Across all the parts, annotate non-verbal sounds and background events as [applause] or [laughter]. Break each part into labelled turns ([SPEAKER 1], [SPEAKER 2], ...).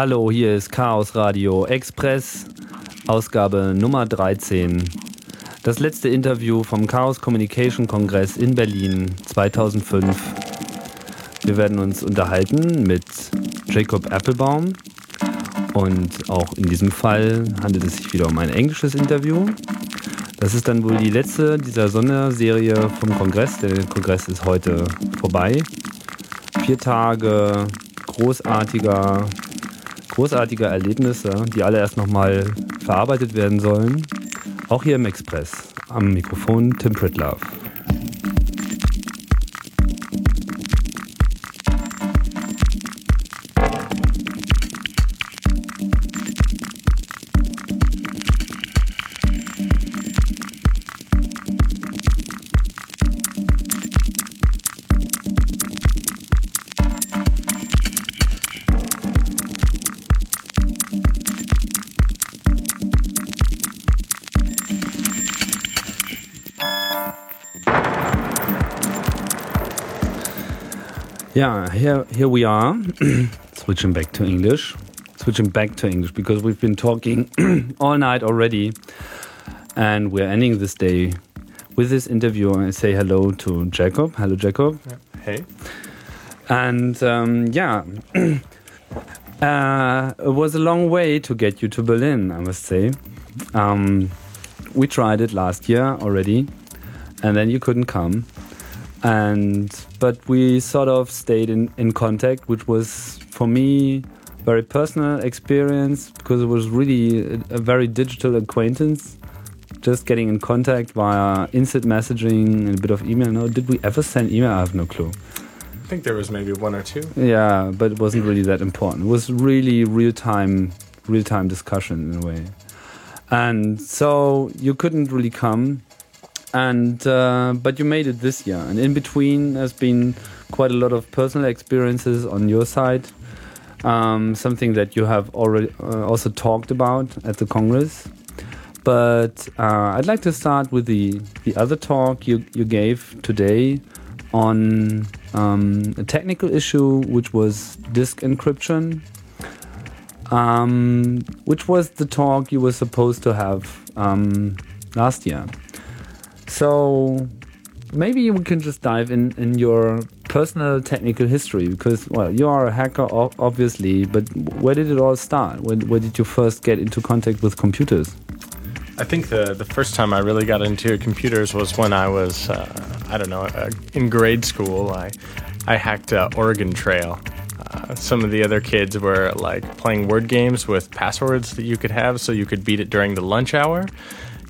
[SPEAKER 1] Hallo, hier ist Chaos Radio Express, Ausgabe Nummer 13. Das letzte Interview vom Chaos Communication Kongress in Berlin 2005. Wir werden uns unterhalten mit Jacob Applebaum und auch in diesem Fall handelt es sich wieder um ein englisches Interview. Das ist dann wohl die letzte dieser Sonderserie vom Kongress. Der Kongress ist heute vorbei. Vier Tage großartiger, großartiger Erlebnisse, die alle erst nochmal verarbeitet werden sollen. Auch hier im Express. Am Mikrofon Tim Pritlove. Yeah, here here we are. [clears throat] Switching back to English. Switching back to English because we've been talking [clears throat] all night already, and we're ending this day with this interview. I say hello to Jacob. Hello, Jacob.
[SPEAKER 2] Hey.
[SPEAKER 1] And um, yeah, [clears throat] uh, it was a long way to get you to Berlin. I must say. Um, we tried it last year already, and then you couldn't come and but we sort of stayed in, in contact which was for me very personal experience because it was really a, a, very digital acquaintance. Just getting in contact via instant messaging and a bit of email. No did we ever send email? I have no clue.
[SPEAKER 2] I think there was maybe one or two.
[SPEAKER 1] Yeah but it wasn't really that important. It was really real-time real-time discussion in a way. And so you couldn't really come and uh, but you made it this year. And in between has been quite a lot of personal experiences on your side. Um, something that you have already uh, also talked about at the congress. But uh, i'd like to start with the the other talk you you gave today on um, a technical issue which was disk encryption. Um, which was the talk you were supposed to have um, last year so maybe we can just dive in in your personal technical history because well you are a hacker obviously but where did it all start? Where, where did you first get into contact with computers?
[SPEAKER 2] I think the the first time i really got into computers was when i was uh, i don't know uh, in grade school. I i hacked uh, oregon trail. Uh, some of the other kids were like playing word games with passwords that you could have so you could beat it during the lunch hour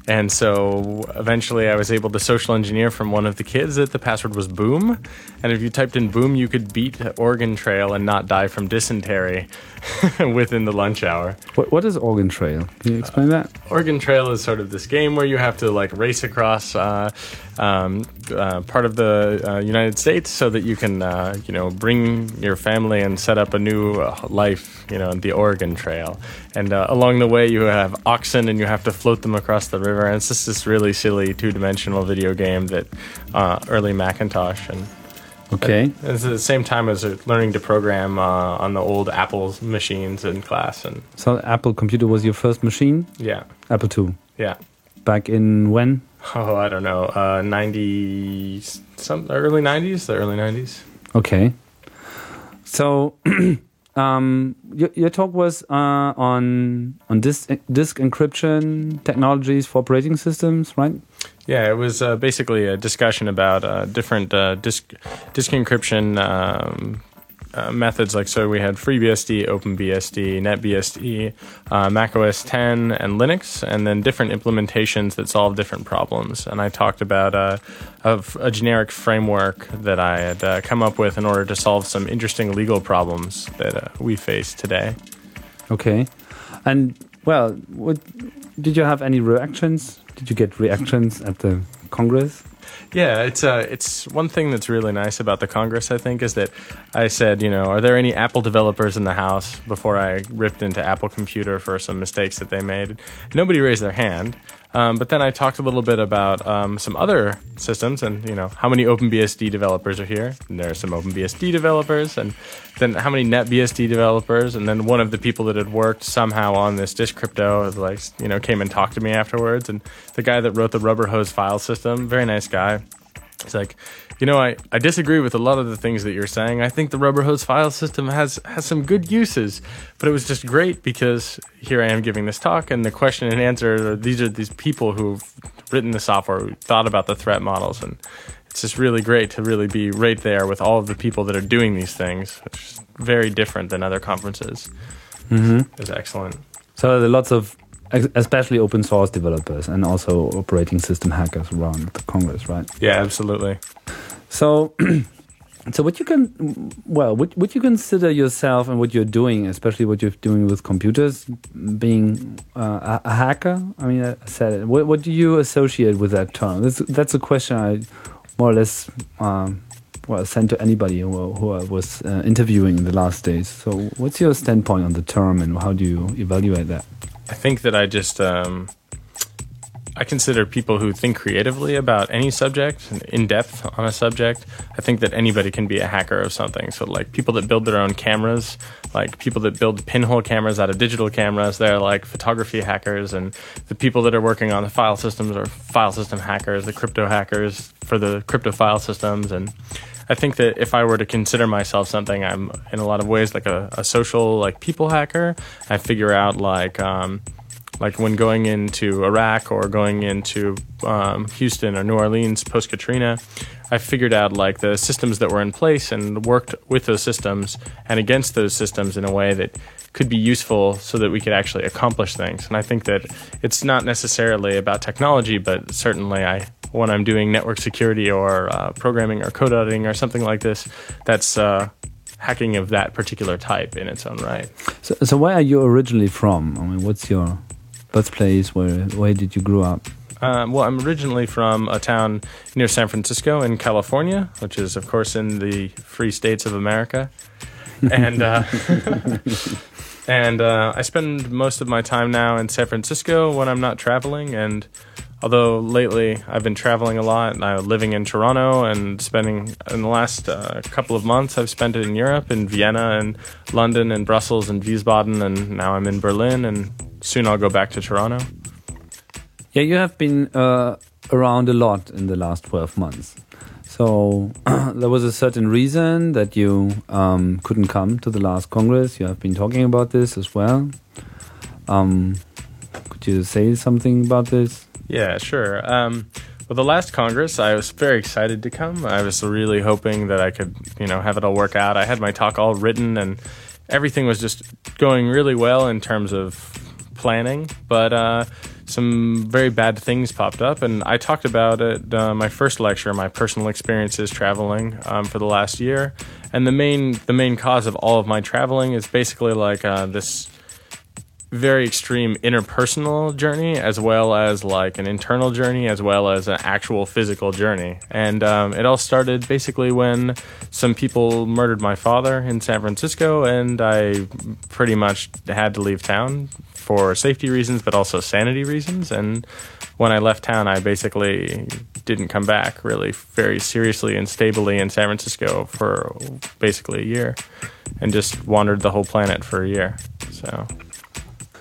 [SPEAKER 2] and so eventually I was able to social engineer from one of the kids that the password was boom. And if you typed in boom, you could beat Oregon Trail and not die from dysentery [laughs] within the lunch hour.
[SPEAKER 1] What, what is Oregon Trail? Can you explain uh, that?
[SPEAKER 2] Oregon Trail is sort of this game where you have to like race across uh, um, uh, part of the uh, United States so that you can, uh, you know, bring your family and set up a new uh, life, you know, the Oregon Trail. And along the way, you have oxen and you have to float them across the river and it's just this really silly two-dimensional video game that uh, early Macintosh and
[SPEAKER 1] okay.
[SPEAKER 2] It's at the same time as learning to program uh, on the old Apple machines in class and
[SPEAKER 1] so Apple computer was your first machine?
[SPEAKER 2] Yeah.
[SPEAKER 1] Apple II
[SPEAKER 2] yeah.
[SPEAKER 1] Back in when?
[SPEAKER 2] Oh I don't know. Uh, 90 some early 90s the early 90s
[SPEAKER 1] okay. So [clears throat] Um, your, your, talk was uh, on on disk, disk encryption technologies for operating systems, right?
[SPEAKER 2] Yeah, it was uh, basically a discussion about uh, different uh, disk disk encryption um, uh, methods like so we had FreeBSD, OpenBSD, NetBSD, uh, Mac OS 10, and Linux, and then different implementations that solve different problems. And I talked about uh, of a generic framework that I had come up with in order to solve some interesting legal problems that we face today.
[SPEAKER 1] Okay, and well, what, did you have any reactions? Did you get reactions at the Congress?
[SPEAKER 2] Yeah, it's uh, it's one thing that's really nice about the Congress. I think is that I said, you know, are there any Apple developers in the house before I ripped into Apple Computer for some mistakes that they made? Nobody raised their hand, Um, but then I talked a little bit about um, some other systems and, you know, how many OpenBSD developers are here. And there are some OpenBSD developers. And then how many NetBSD developers. And then one of the people that had worked somehow on this disk crypto, like, you know, came and talked to me afterwards. And the guy that wrote the rubber hose file system, very nice guy. He's like, you know, I, I disagree with a lot of the things that you're saying. I think the rubber hose file system has, has some good uses, but it was just great because here I am giving this talk, and the question and answer these are these people who've written the software, who thought about the threat models, and it's just really great to really be right there with all of the people that are doing these things, which is very different than other conferences.
[SPEAKER 1] Mm-hmm.
[SPEAKER 2] It's excellent.
[SPEAKER 1] So there are lots of, especially open source developers and also operating system hackers around the Congress, right?
[SPEAKER 2] Yeah, absolutely.
[SPEAKER 1] So, [clears throat] so what you can, well, would, would you consider yourself and what you're doing, especially what you're doing with computers, being uh, a, a, hacker? I mean, I said it. What, what do you associate with that term? That's, that's a question I more or less um, well sent to anybody who, who I was uh, interviewing in the last days. So, what's your standpoint on the term, and how do you evaluate that?
[SPEAKER 2] I think that I just um, I consider people who think creatively about any subject, in depth on a subject. I think that anybody can be a hacker of something. So, like people that build their own cameras, like people that build pinhole cameras out of digital cameras, they're like photography hackers. And the people that are working on the file systems are file system hackers, the crypto hackers for the crypto file systems. And I think that if I were to consider myself something, I'm in a lot of ways like a, a social, like people hacker. I figure out like, um, like when going into Iraq or going into um, Houston or New Orleans post Katrina, I figured out like the systems that were in place and worked with those systems and against those systems in a way that could be useful so that we could actually accomplish things. And I think that it's not necessarily about technology, but certainly I when I'm doing network security or uh, programming or code editing or something like this, that's uh, hacking of that particular type in its own right.
[SPEAKER 1] So, so where are you originally from? I mean, what's your birthplace? Where where did you grow up?
[SPEAKER 2] Um, well, I'm originally from a town near San Francisco in California, which is, of course, in the free states of America. [laughs] and uh, [laughs] and uh, I spend most of my time now in San Francisco when I'm not traveling. And although lately I've been traveling a lot, and I'm living in Toronto and spending in the last uh, couple of months, I've spent it in Europe, in Vienna, and London, and Brussels, and Wiesbaden, and now I'm in Berlin, and soon I'll go back to Toronto.
[SPEAKER 1] Yeah, you have been uh, around a lot in the last 12 months. So [clears throat] there was a certain reason that you um, couldn't come to the last Congress. You have been talking about this as well. Um, could you say something about this?
[SPEAKER 2] Yeah, sure. Um, well, the last Congress, I was very excited to come. I was really hoping that I could, you know, have it all work out. I had my talk all written, and everything was just going really well in terms of planning, but uh, some very bad things popped up, and I talked about it. Uh, my first lecture, my personal experiences traveling um, for the last year, and the main the main cause of all of my traveling is basically like uh, this very extreme interpersonal journey as well as like an internal journey as well as an actual physical journey. And um, it all started basically when some people murdered my father in san francisco and i pretty much had to leave town for safety reasons but also sanity reasons. And when i left town i basically didn't come back really very seriously and stably in san francisco for basically a year and just wandered the whole planet for a year. So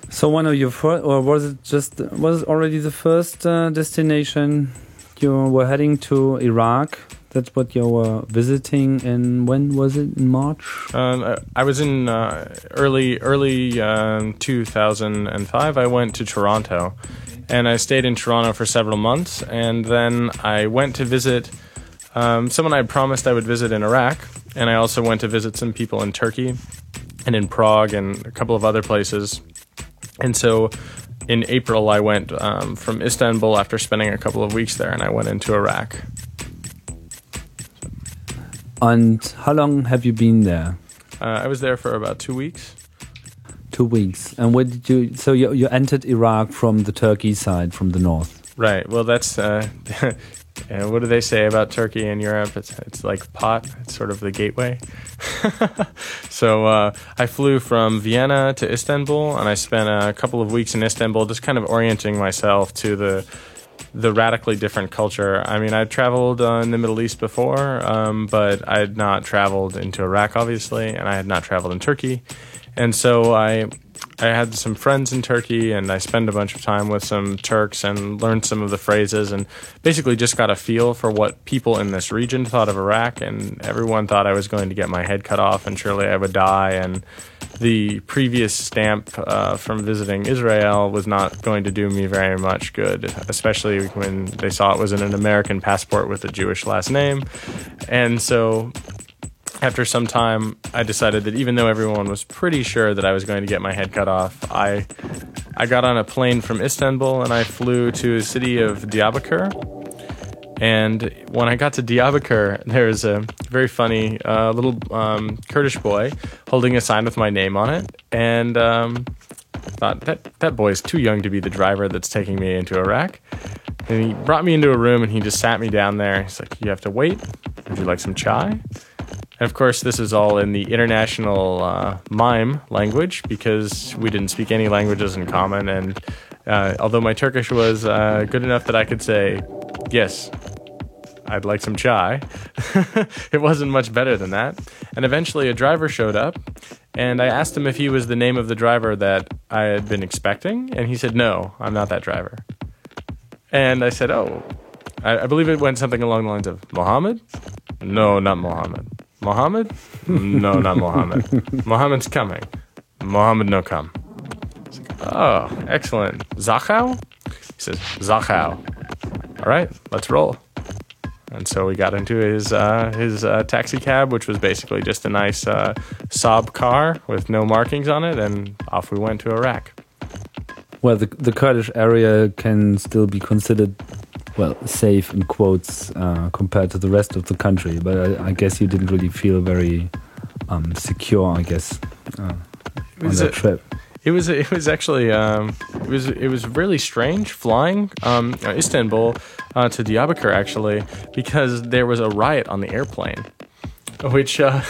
[SPEAKER 1] so one of your first, or was it just was it already the first uh, destination you were heading to Iraq? That's what you were visiting, and when was it? In March?
[SPEAKER 2] Um, I was in uh, early early um, 2005. I went to Toronto, and I stayed in Toronto for several months, and then I went to visit um, someone I promised I would visit in Iraq, and I also went to visit some people in Turkey and in Prague and a couple of other places. And so in April, I went um, from Istanbul after spending a couple of weeks there, and I went into Iraq.
[SPEAKER 1] And how long have you been there?
[SPEAKER 2] Uh, I was there for about two weeks.
[SPEAKER 1] Two weeks. And where did you? So you you entered Iraq from the Turkey side, from the north.
[SPEAKER 2] Right. Well, that's uh, [laughs] And what do they say about Turkey in Europe? It's, it's like pot. It's sort of the gateway. [laughs] so uh, I flew from Vienna to Istanbul, and I spent a couple of weeks in Istanbul, just kind of orienting myself to the the radically different culture. I mean, I'd traveled uh, in the Middle East before, um, but I had not traveled into Iraq, obviously, and I had not traveled in Turkey. And so I I had some friends in Turkey, and I spent a bunch of time with some Turks and learned some of the phrases, and basically just got a feel for what people in this region thought of Iraq. And everyone thought I was going to get my head cut off, and surely I would die. And the previous stamp uh, from visiting Israel was not going to do me very much good, especially when they saw it was in an American passport with a Jewish last name. And so after some time, I decided that even though everyone was pretty sure that I was going to get my head cut off, I I got on a plane from Istanbul and I flew to the city of Diyarbakir. And when I got to Diyarbakir, there was a very funny uh, little um, Kurdish boy holding a sign with my name on it, and um, thought that that boy is too young to be the driver that's taking me into Iraq. And he brought me into a room and he just sat me down there. He's like, "You have to wait. Would you like some chai?" And of course, this is all in the international uh, mime language because we didn't speak any languages in common. And uh, although my Turkish was uh, good enough that I could say, yes, I'd like some chai, [laughs] it wasn't much better than that. And eventually, a driver showed up, and I asked him if he was the name of the driver that I had been expecting. And he said, no, I'm not that driver. And I said, oh, I, I believe it went something along the lines of Mohammed? No, not Mohammed. Mohammed? No, not Mohammed. [laughs] Mohammed's coming. Mohammed no come. oh, excellent. Zakho? He says, Zakho. All right, let's roll. And so we got into his uh, his uh, taxi cab, which was basically just a nice uh, Saab car with no markings on it, and off we went to Iraq.
[SPEAKER 1] Well, the, the Kurdish area can still be considered well, safe in quotes uh, compared to the rest of the country. But I, I guess you didn't really feel very um, secure. I guess uh, on that a, trip.
[SPEAKER 2] It was it was actually um, it was it was really strange flying um, Istanbul uh, to Diyarbakir actually because there was a riot on the airplane, which uh,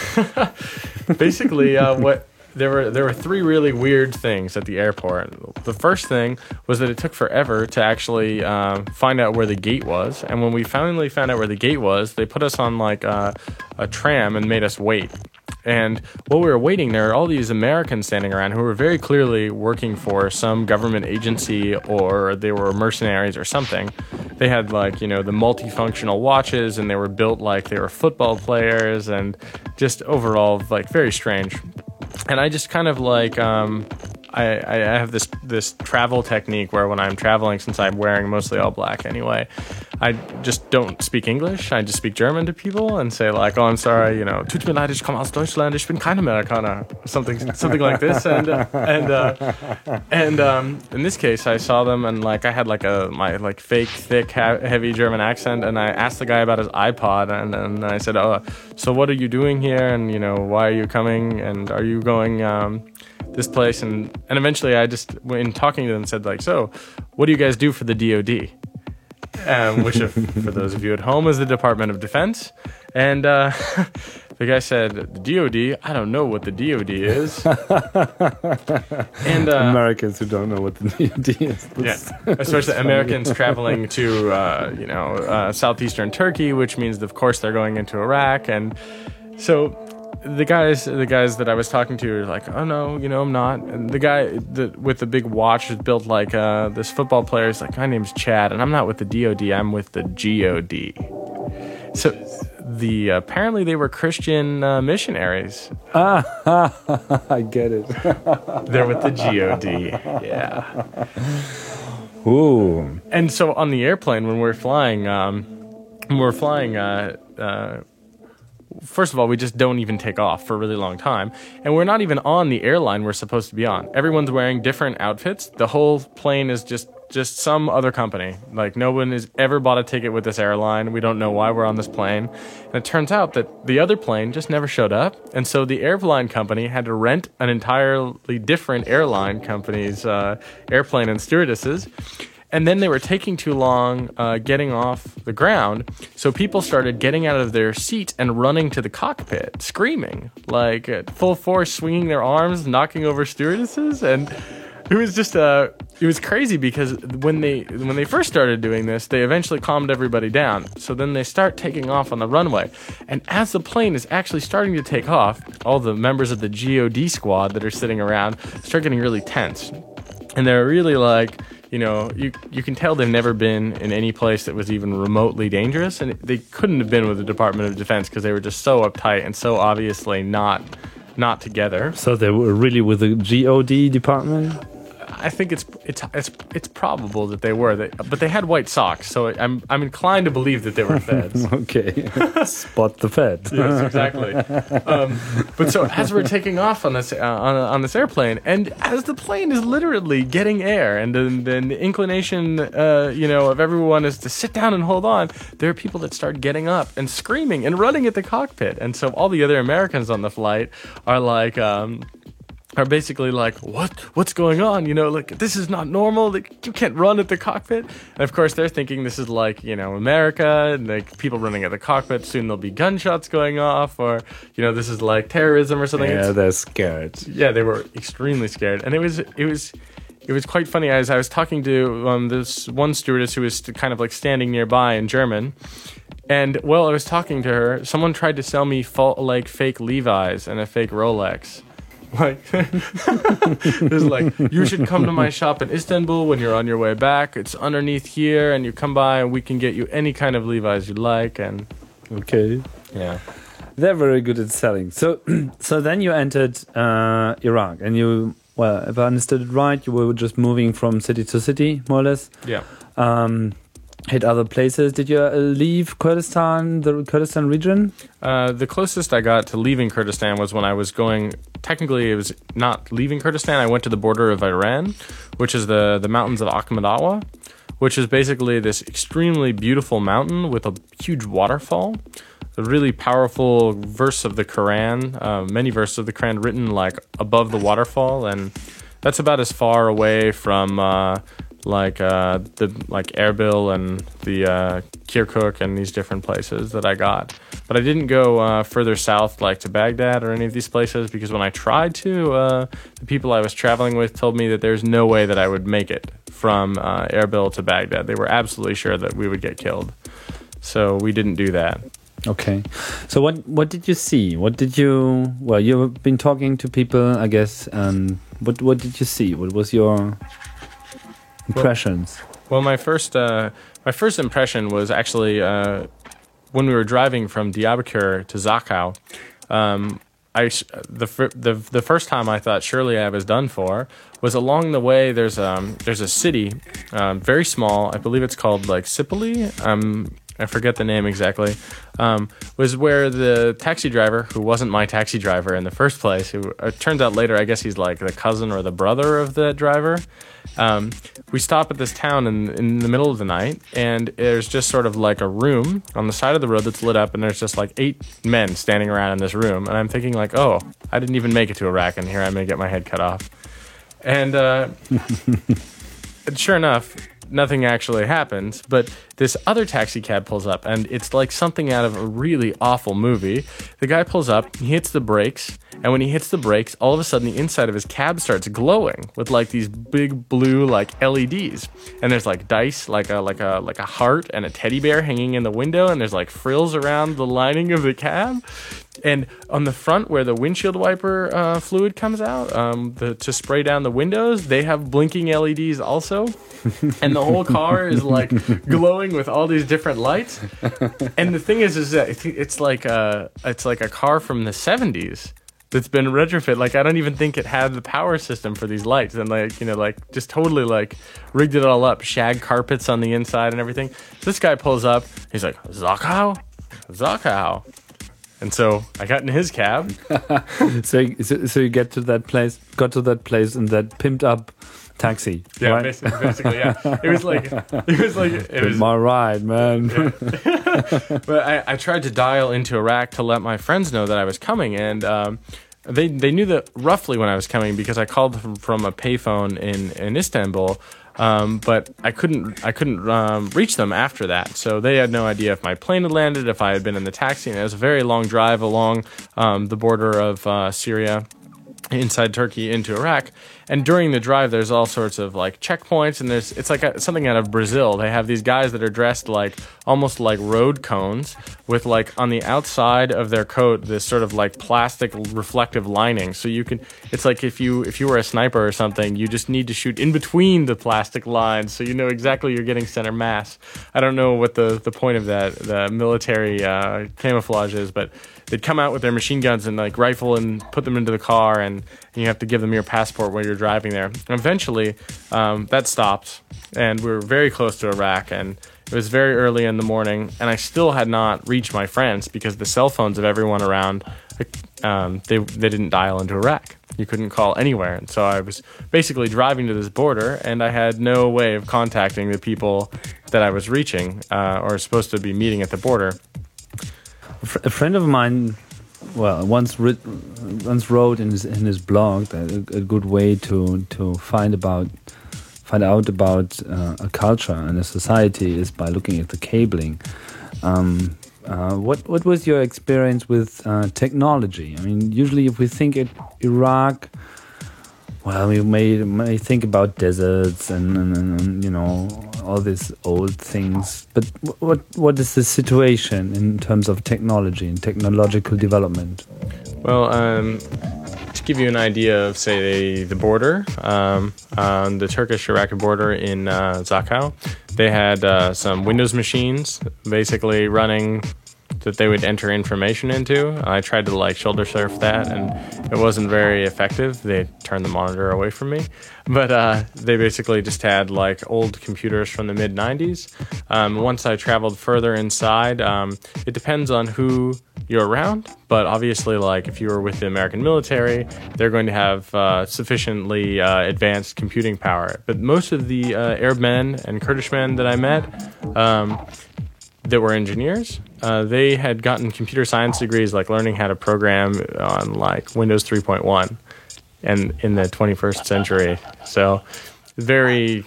[SPEAKER 2] [laughs] basically uh, what there were there were three really weird things at the airport. The first thing was that it took forever to actually um, find out where the gate was, and when we finally found out where the gate was, they put us on like a, a tram and made us wait. And while we were waiting, there were all these Americans standing around who were very clearly working for some government agency or they were mercenaries or something. They had like, you know, the multifunctional watches and they were built like they were football players and just overall like very strange and I just kind of like um, I, I have this this travel technique where when I'm traveling, since I'm wearing mostly all black anyway, I just don't speak English. I just speak German to people and say like, "Oh, I'm sorry, you know, tut mir leid, ich komme aus Deutschland, ich bin kein Amerikaner," something something like this. And uh, and uh, and um, in this case, I saw them and like I had like a my like fake thick heavy German accent, and I asked the guy about his iPod, and I said, "Oh, so what are you doing here? And you know, why are you coming? And are you going?" Um, this place and and eventually I just in talking to them said like so what do you guys do for the DoD um, which if, for those of you at home is the Department of Defense. And uh, [laughs] the guy said the DoD I don't know what the DoD is.
[SPEAKER 1] And uh, Americans who don't know what the DoD is.
[SPEAKER 2] Yeah. Especially Americans traveling to uh, you know uh, southeastern Turkey which means of course they're going into Iraq. And so the guys the guys that I was talking to are like, oh no, you know I'm not. And the guy that with the big watch is built like uh, this football player is like, my name's Chad, and I'm not with the DoD, I'm with the God. So the apparently they were Christian uh, missionaries.
[SPEAKER 1] Ah, [laughs] I get it. [laughs]
[SPEAKER 2] They're with the God. Yeah.
[SPEAKER 1] Ooh.
[SPEAKER 2] And so on the airplane when we're flying, um, when we're flying. Uh, uh, first of all, we just don't even take off for a really long time. And we're not even on the airline we're supposed to be on. Everyone's wearing different outfits. The whole plane is just just some other company. Like no one has ever bought a ticket with this airline. We don't know why we're on this plane. And it turns out that the other plane just never showed up. And so the airline company had to rent an entirely different airline company's uh, airplane and stewardesses and then they were taking too long uh, getting off the ground. So people started getting out of their seat and running to the cockpit, screaming like at full force, swinging their arms, knocking over stewardesses, and it was just uh, it was crazy because when they when they first started doing this, they eventually calmed everybody down. So then they start taking off on the runway, and as the plane is actually starting to take off, all the members of the GOD squad that are sitting around start getting really tense, and they're really like you know, you you can tell they've never been in any place that was even remotely dangerous, and they couldn't have been with the Department of Defense because they were just so uptight and so obviously not not together.
[SPEAKER 1] So they were really with the GOD department.
[SPEAKER 2] I think it's it's it's it's probable that they were, they, but they had white socks, so I'm I'm inclined to believe that they were feds. [laughs]
[SPEAKER 1] okay, spot the fed. [laughs]
[SPEAKER 2] yes, exactly. Um, but so as we're taking off on this uh, on, on this airplane, and as the plane is literally getting air, and then, then the inclination, uh, you know, of everyone is to sit down and hold on. There are people that start getting up and screaming and running at the cockpit, and so all the other Americans on the flight are like. Um, are basically like, what? What's going on? You know, like this is not normal. Like you can't run at the cockpit. And of course, they're thinking this is like you know America, and like people running at the cockpit. Soon there'll be gunshots going off, or you know this is like terrorism or something.
[SPEAKER 1] Yeah,
[SPEAKER 2] It's-
[SPEAKER 1] they're scared.
[SPEAKER 2] yeah, they were extremely scared, and it was it was it was quite funny as I was talking to um, this one stewardess who was kind of like standing nearby in German, and while I was talking to her, someone tried to sell me like fake Levi's and a fake Rolex. Like, there's [laughs] like, you should come to my shop in Istanbul when you're on your way back. It's underneath here, and you come by, and we can get you any kind of Levi's you like. And
[SPEAKER 1] Okay,
[SPEAKER 2] yeah,
[SPEAKER 1] they're very good at selling. So, [clears throat] so then you entered uh, Iraq, and you, well, if I understood it right, you were just moving from city to city, more or less.
[SPEAKER 2] yeah.
[SPEAKER 1] Um, hit other places. Did you uh, leave Kurdistan, the Kurdistan region?
[SPEAKER 2] Uh, the closest I got to leaving Kurdistan was when I was going. Technically, it was not leaving Kurdistan. I went to the border of Iran, which is the the mountains of Akhmadawa, which is basically this extremely beautiful mountain with a huge waterfall. A really powerful verse of the Quran, uh, many verses of the Quran written like above the waterfall, and that's about as far away from uh, like uh, the like Erbil and the uh, Kirkuk and these different places that I got. But I didn't go uh, further south, like to Baghdad or any of these places, because when I tried to, uh, the people I was traveling with told me that there's no way that I would make it from uh, Erbil to Baghdad. They were absolutely sure that we would get killed. So we didn't do that.
[SPEAKER 1] Okay. So what what did you see? What did you? Well, you've been talking to people, I guess. And what what did you see? What was your impressions?
[SPEAKER 2] Well, my first uh, my first impression was actually uh, when we were driving from Diyarbakir to Zakho. Um, I the, the the first time I thought surely I was done for was along the way. There's um there's a city, um, very small. I believe it's called like Sipoli. Um, I forget the name exactly. Um, was where the taxi driver, who wasn't my taxi driver in the first place, who it turns out later, I guess he's like the cousin or the brother of the driver. Um, we stop at this town in, in the middle of the night, and there's just sort of like a room on the side of the road that's lit up, and there's just like eight men standing around in this room. And I'm thinking, like, oh, I didn't even make it to Iraq, and here I'm going to get my head cut off. And uh, and [laughs] sure enough, nothing actually happens. But this other taxi cab pulls up, and it's like something out of a really awful movie. The guy pulls up, he hits the brakes, and when he hits the brakes, all of a sudden the inside of his cab starts glowing with like these big blue like LEDs, and there's like dice, like a like a like a heart and a teddy bear hanging in the window, and there's like frills around the lining of the cab. And on the front, where the windshield wiper uh, fluid comes out um, the, to spray down the windows, they have blinking LEDs also. [laughs] and the whole car is like glowing with all these different lights. And the thing is, is that it's- it's like a it's like a car from the '70s that's been retrofit. Like I don't even think it had the power system for these lights, and like you know, like just totally like rigged it all up, shag carpets on the inside and everything. This guy pulls up, he's like Zakho, Zakho. And so I got in his cab. [laughs]
[SPEAKER 1] So, so so you get to that place, got to that place in that pimped up taxi.
[SPEAKER 2] Yeah,
[SPEAKER 1] right?
[SPEAKER 2] basically, basically, yeah. It was like it was like it was.
[SPEAKER 1] my ride, man. [laughs]
[SPEAKER 2] But I, I tried to dial into Iraq to let my friends know that I was coming, and um, they they knew that roughly when I was coming because I called from, from a payphone in in Istanbul. Um, but I couldn't I couldn't um, reach them after that. So they had no idea if my plane had landed, if I had been in the taxi. And it was a very long drive along um, the border of uh, Syria inside Turkey into Iraq. And during the drive, there's all sorts of like checkpoints, and there's it's like a, something out of Brazil. They have these guys that are dressed like almost like road cones, with like on the outside of their coat this sort of like plastic reflective lining. So you can, it's like if you if you were a sniper or something, you just need to shoot in between the plastic lines, so you know exactly you're getting center mass. I don't know what the the point of that the military uh, camouflage is, but they'd come out with their machine guns and like rifle and put them into the car, and, and you have to give them your passport while you're driving there. And eventually, um, that stopped, and we were very close to Iraq, and it was very early in the morning, and I still had not reached my friends because the cell phones of everyone around, um, they they didn't dial into Iraq. You couldn't call anywhere, and so I was basically driving to this border, and I had no way of contacting the people that I was reaching uh, or supposed to be meeting at the border
[SPEAKER 1] a friend of mine, well, once writ, once wrote in his in his blog that a, a good way to to find about find out about uh, a culture and a society is by looking at the cabling. Um, uh, what what was your experience with uh, technology? I mean, usually if we think at Iraq, well, we may may think about deserts and, and, and you know all these old things. But what what is the situation in terms of technology and technological development?
[SPEAKER 2] Well, um, to give you an idea of say the border, um, on the Turkish-Iraqi border in uh, they had uh, some Windows machines basically running that they would enter information into. I tried to like shoulder surf that, and it wasn't very effective. They turned the monitor away from me, but uh, they basically just had like old computers from the mid '90s. Um, once I traveled further inside, um, it depends on who you're around, but obviously, like if you were with the American military, they're going to have uh, sufficiently uh, advanced computing power. But most of the uh, Arab men and Kurdish men that I met. Um, that were engineers. Uh, they had gotten computer science degrees, like learning how to program on like Windows 3.1, and in the 21st century. So, very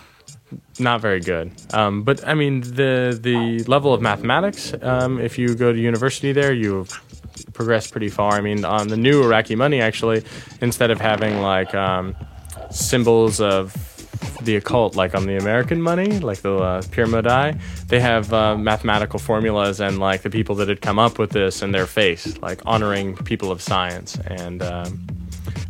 [SPEAKER 2] not very good. Um, but I mean, the the level of mathematics. Um, if you go to university there, you progress pretty far. I mean, on the new Iraqi money, actually, instead of having like um, symbols of the occult, like on the American money, like the uh, pyramidai, they have uh, mathematical formulas and like the people that had come up with this and their face, like honoring people of science. And um,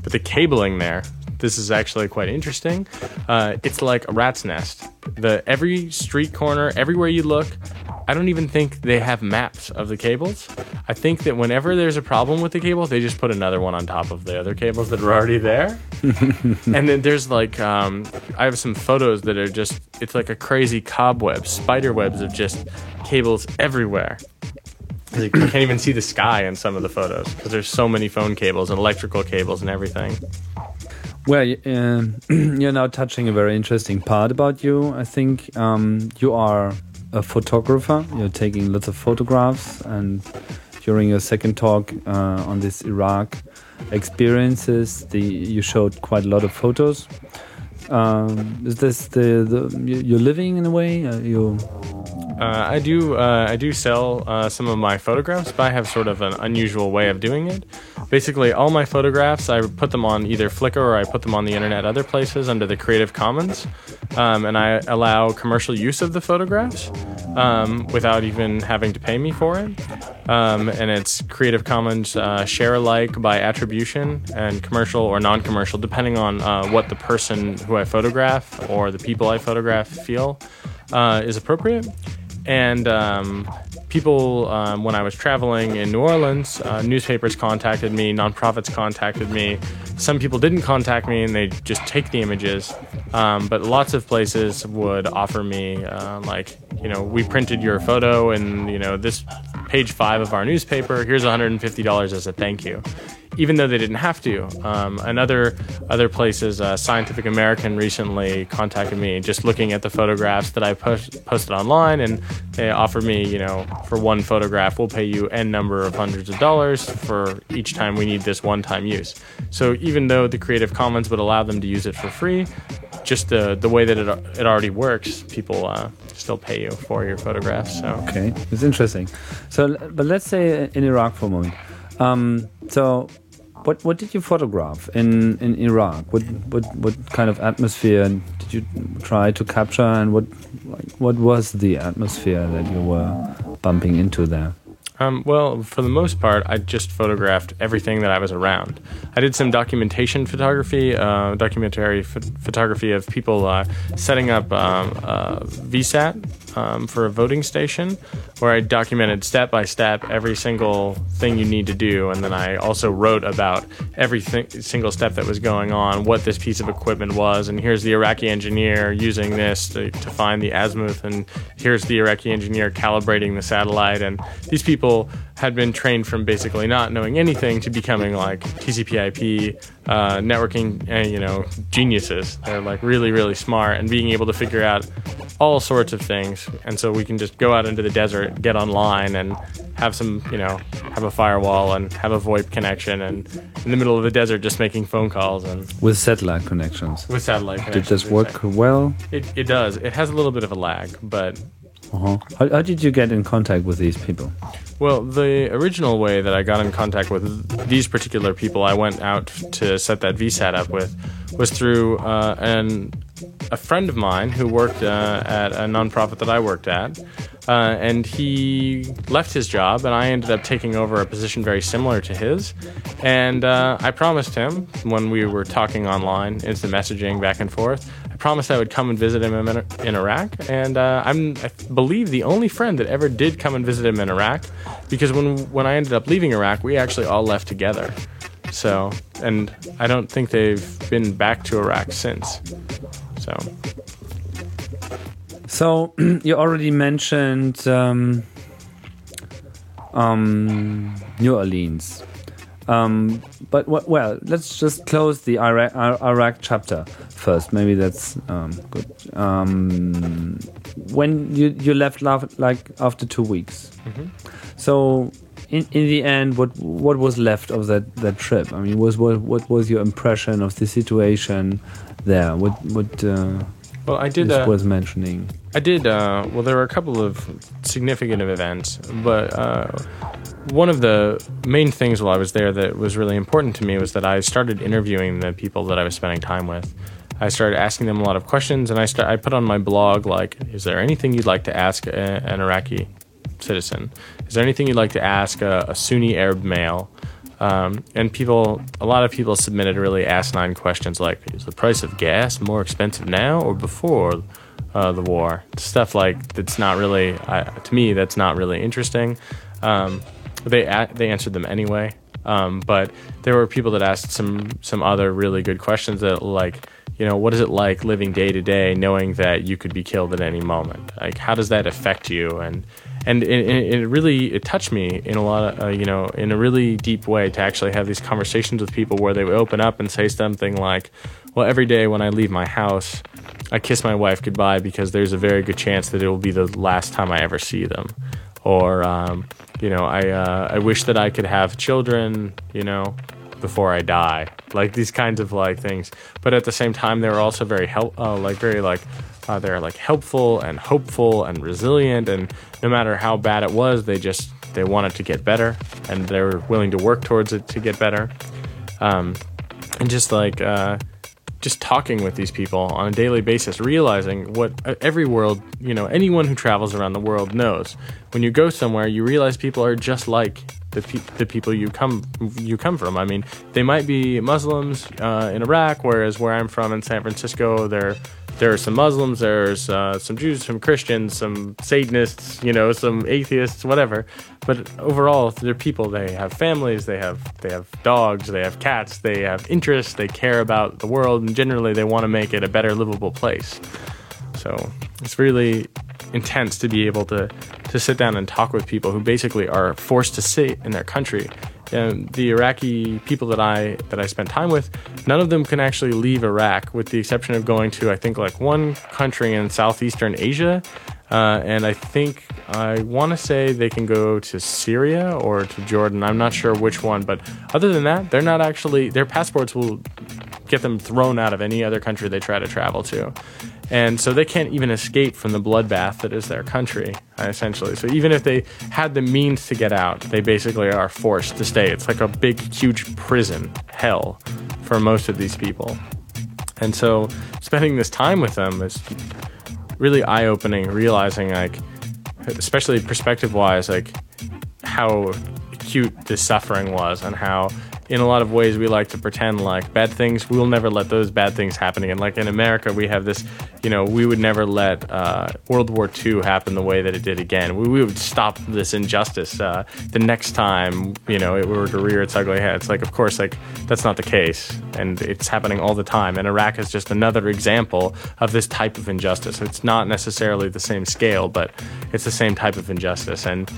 [SPEAKER 2] but the cabling there, this is actually quite interesting. Uh, it's like a rat's nest. The every street corner, everywhere you look, I don't even think they have maps of the cables. I think that whenever there's a problem with the cable, they just put another one on top of the other cables that are already there. [laughs] and then there's like, um, I have some photos that are just, it's like a crazy cobweb, spider webs of just cables everywhere. You can't even see the sky in some of the photos because there's so many phone cables and electrical cables and everything.
[SPEAKER 1] Well, uh, [clears throat] you're now touching a very interesting part about you. I think um, you are a photographer. You're taking lots of photographs, and during your second talk uh, on this Iraq experiences, the you showed quite a lot of photos. Um, is this the, the you're living in a way? Uh, you
[SPEAKER 2] uh, I do. Uh, I do sell uh, some of my photographs, but I have sort of an unusual way of doing it. Basically, all my photographs, I put them on either Flickr or I put them on the internet, other places under the Creative Commons, um, and I allow commercial use of the photographs um, without even having to pay me for it. Um, and it's Creative Commons uh, share alike by attribution and commercial or non-commercial, depending on uh, what the person who I photograph or the people I photograph feel uh, is appropriate. And um, people, um, when I was traveling in New Orleans, uh, newspapers contacted me, nonprofits contacted me. Some people didn't contact me and they just take the images. Um, but lots of places would offer me, uh, like, you know, we printed your photo and, you know, this page five of our newspaper, here's $150 as a thank you. Even though they didn't have to. Um, and other other places, uh, Scientific American recently contacted me, just looking at the photographs that I post, posted online, and they offered me, you know, for one photograph, we'll pay you n number of hundreds of dollars for each time we need this one-time use. So even though the Creative Commons would allow them to use it for free, just the the way that it it already works, people uh, still pay you for your photographs. So
[SPEAKER 1] okay, it's interesting. So, but let's say in Iraq for a moment. Um, so, what what did you photograph in in Iraq? What what what kind of atmosphere did you try to capture, and what what was the atmosphere that you were bumping into there?
[SPEAKER 2] Um, well, for the most part, I just photographed everything that I was around. I did some documentation photography, uh, documentary photography of people uh, setting up um, VSAT um, for a voting station, where I documented step by step every single thing you need to do, and then I also wrote about every single step that was going on, what this piece of equipment was, and here's the Iraqi engineer using this to, to find the azimuth, and here's the Iraqi engineer calibrating the satellite, and these people had been trained from basically not knowing anything to becoming like TCP/IP uh, networking, uh, you know, geniuses. They're like really, really smart and being able to figure out all sorts of things. And so we can just go out into the desert, get online, and have some, you know, have a firewall and have a VoIP connection, and in the middle of the desert, just making phone calls and
[SPEAKER 1] with satellite connections.
[SPEAKER 2] With satellite connections.
[SPEAKER 1] Did this work well?
[SPEAKER 2] It it does. It has a little bit of a lag, but
[SPEAKER 1] uh-huh. How, how, did you get in contact with these people?
[SPEAKER 2] Well, the original way that I got in contact with these particular people I went out to set that VSAT up with was through uh, an, a friend of mine who worked uh, at a nonprofit that I worked at. Uh, and he left his job, and I ended up taking over a position very similar to his. And uh, I promised him when we were talking online, instant messaging back and forth, promised I would come and visit him in, in Iraq, and uh, I'm I believe the only friend that ever did come and visit him in Iraq, because when when I ended up leaving Iraq, we actually all left together. So, and I don't think they've been back to Iraq since. So,
[SPEAKER 1] so [clears throat] you already mentioned um, um, New Orleans. Um, but well, let's just close the Iraq, Iraq chapter first. Maybe that's um, good. Um, when you you left like after two weeks, mm -hmm. so in in the end, what what was left of that that trip? I mean, was what what was your impression of the situation there? What what uh,
[SPEAKER 2] well, I did.
[SPEAKER 1] Uh, worth mentioning.
[SPEAKER 2] I did. Uh, well, there were a couple of significant events, but uh, one of the main things while I was there that was really important to me was that I started interviewing the people that I was spending time with. I started asking them a lot of questions, and I start, I put on my blog like, "Is there anything you'd like to ask a, an Iraqi citizen? Is there anything you'd like to ask a, a Sunni Arab male?" Um, and people, a lot of people submitted really asinine questions like, "Is the price of gas more expensive now or before uh, the war?" Stuff like that's not really, uh, to me, that's not really interesting. Um, they they answered them anyway. Um, but there were people that asked some some other really good questions that like you know what is it like living day to day knowing that you could be killed at any moment? Like how does that affect you? And and it, it really it touched me in a lot of uh, you know in a really deep way to actually have these conversations with people where they would open up and say something like well every day when i leave my house i kiss my wife goodbye because there's a very good chance that it will be the last time i ever see them. Or um, you know, I uh, I wish that I could have children, you know, before I die, like these kinds of like things. But at the same time, they were also very help, uh, like very like uh, they're like helpful and hopeful and resilient, and no matter how bad it was, they just they wanted to get better, and they were willing to work towards it to get better. Um, and just like uh, just talking with these people on a daily basis, realizing what every world, you know, anyone who travels around the world knows. When you go somewhere, you realize people are just like the, pe- the people you come you come from. I mean, they might be Muslims uh, in Iraq, whereas where I'm from in San Francisco, they're there are some Muslims, there's uh, some Jews, some Christians, some Satanists, you know, some atheists, whatever. But overall, they're people. They have families. They have they have dogs. They have cats. They have interests. They care about the world, and generally, they want to make it a better livable place. So it's really intense to be able to to sit down and talk with people who basically are forced to sit in their country um, the Iraqi people that I that I spent time with, none of them can actually leave Iraq, with the exception of going to I think like one country in southeastern Asia, uh, and I think I want to say they can go to Syria or to Jordan. I'm not sure which one, but other than that, they're not actually their passports will get them thrown out of any other country they try to travel to. And so they can't even escape from the bloodbath that is their country, essentially. So even if they had the means to get out, they basically are forced to stay. It's like a big, huge prison hell for most of these people. And so spending this time with them is really eye opening, realizing, like, especially perspective wise, like, how acute this suffering was and how in a lot of ways we like to pretend like bad things we'll never let those bad things happen again. Like in america we have this you know we would never let uh, world war ii happen the way that it did again. We, we would stop this injustice uh, the next time you know it were to rear its ugly head. It's like of course like that's not the case and it's happening all the time and iraq is just another example of this type of injustice. It's not necessarily the same scale but it's the same type of injustice and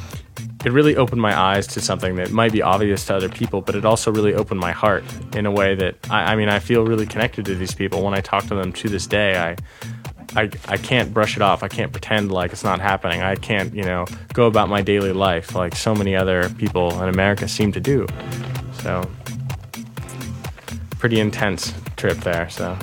[SPEAKER 2] it really opened my eyes to something that might be obvious to other people, but it also really opened my heart in a way that I, I mean, I feel really connected to these people. When I talk to them to this day, I, I, I can't brush it off. I can't pretend like it's not happening. I can't, you know, go about my daily life like so many other people in America seem to do. So, pretty intense trip there. So.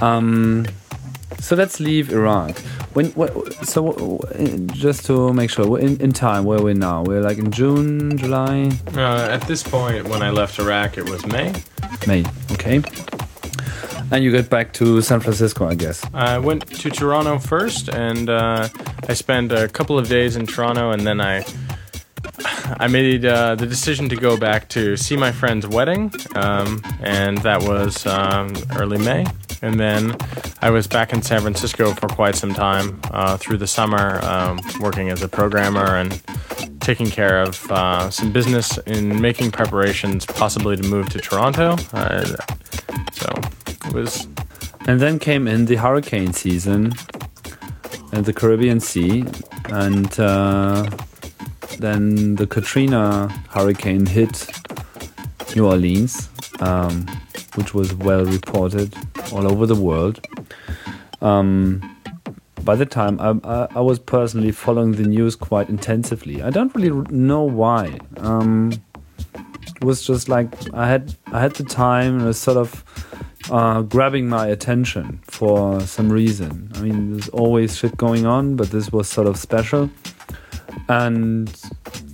[SPEAKER 1] Um, so let's leave Iraq. When so just to make sure, in, in time, where are we now? We're like in June, July.
[SPEAKER 2] Uh, at this point, when I left Iraq, it was May.
[SPEAKER 1] May. Okay. And you get back to San Francisco, I guess.
[SPEAKER 2] I went to Toronto first, and uh, I spent a couple of days in Toronto, and then I I made uh, the decision to go back to see my friend's wedding, um, and that was um, early May. And then I was back in San Francisco for quite some time uh, through the summer, um, working as a programmer and taking care of uh, some business in making preparations, possibly to move to Toronto. Uh, so it was.
[SPEAKER 1] And then came in the hurricane season and the Caribbean Sea, and uh, then the Katrina hurricane hit New Orleans, um, which was well reported all over the world. Um, by the time I, I, I, was personally following the news quite intensively. I don't really know why. Um, it was just like I had I had the time and it was sort of uh, grabbing my attention for some reason. I mean, there's always shit going on, but this was sort of special. And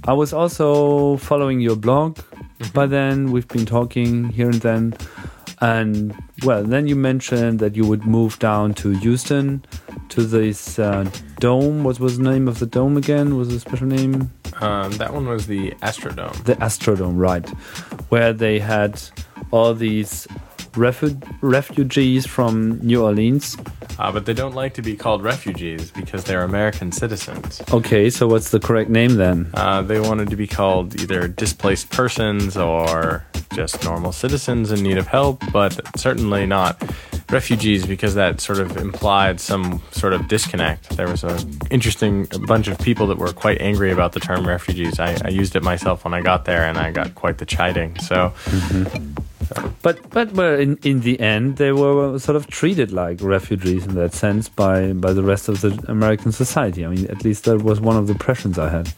[SPEAKER 1] I was also following your blog mm-hmm. by then. We've been talking here and then. And well, then you mentioned that you would move down to Houston to this uh, dome. What was the name of the dome again? Was a special name?
[SPEAKER 2] Um, that one was the Astrodome.
[SPEAKER 1] The Astrodome, right. Where they had all these refu- refugees from New Orleans.
[SPEAKER 2] Uh, but they don't like to be called refugees because they're American citizens.
[SPEAKER 1] Okay, so what's the correct name then?
[SPEAKER 2] Uh, they wanted to be called either displaced persons or just normal citizens in need of help, but certainly not refugees because that sort of implied some sort of disconnect. There was a interesting bunch of people that were quite angry about the term refugees. I, I used it myself when I got there, and I got quite the chiding. So. Mm-hmm.
[SPEAKER 1] But but well, in in the end, they were sort of treated like refugees in that sense by by the rest of the American society. I mean, at least that was one of the impressions I had.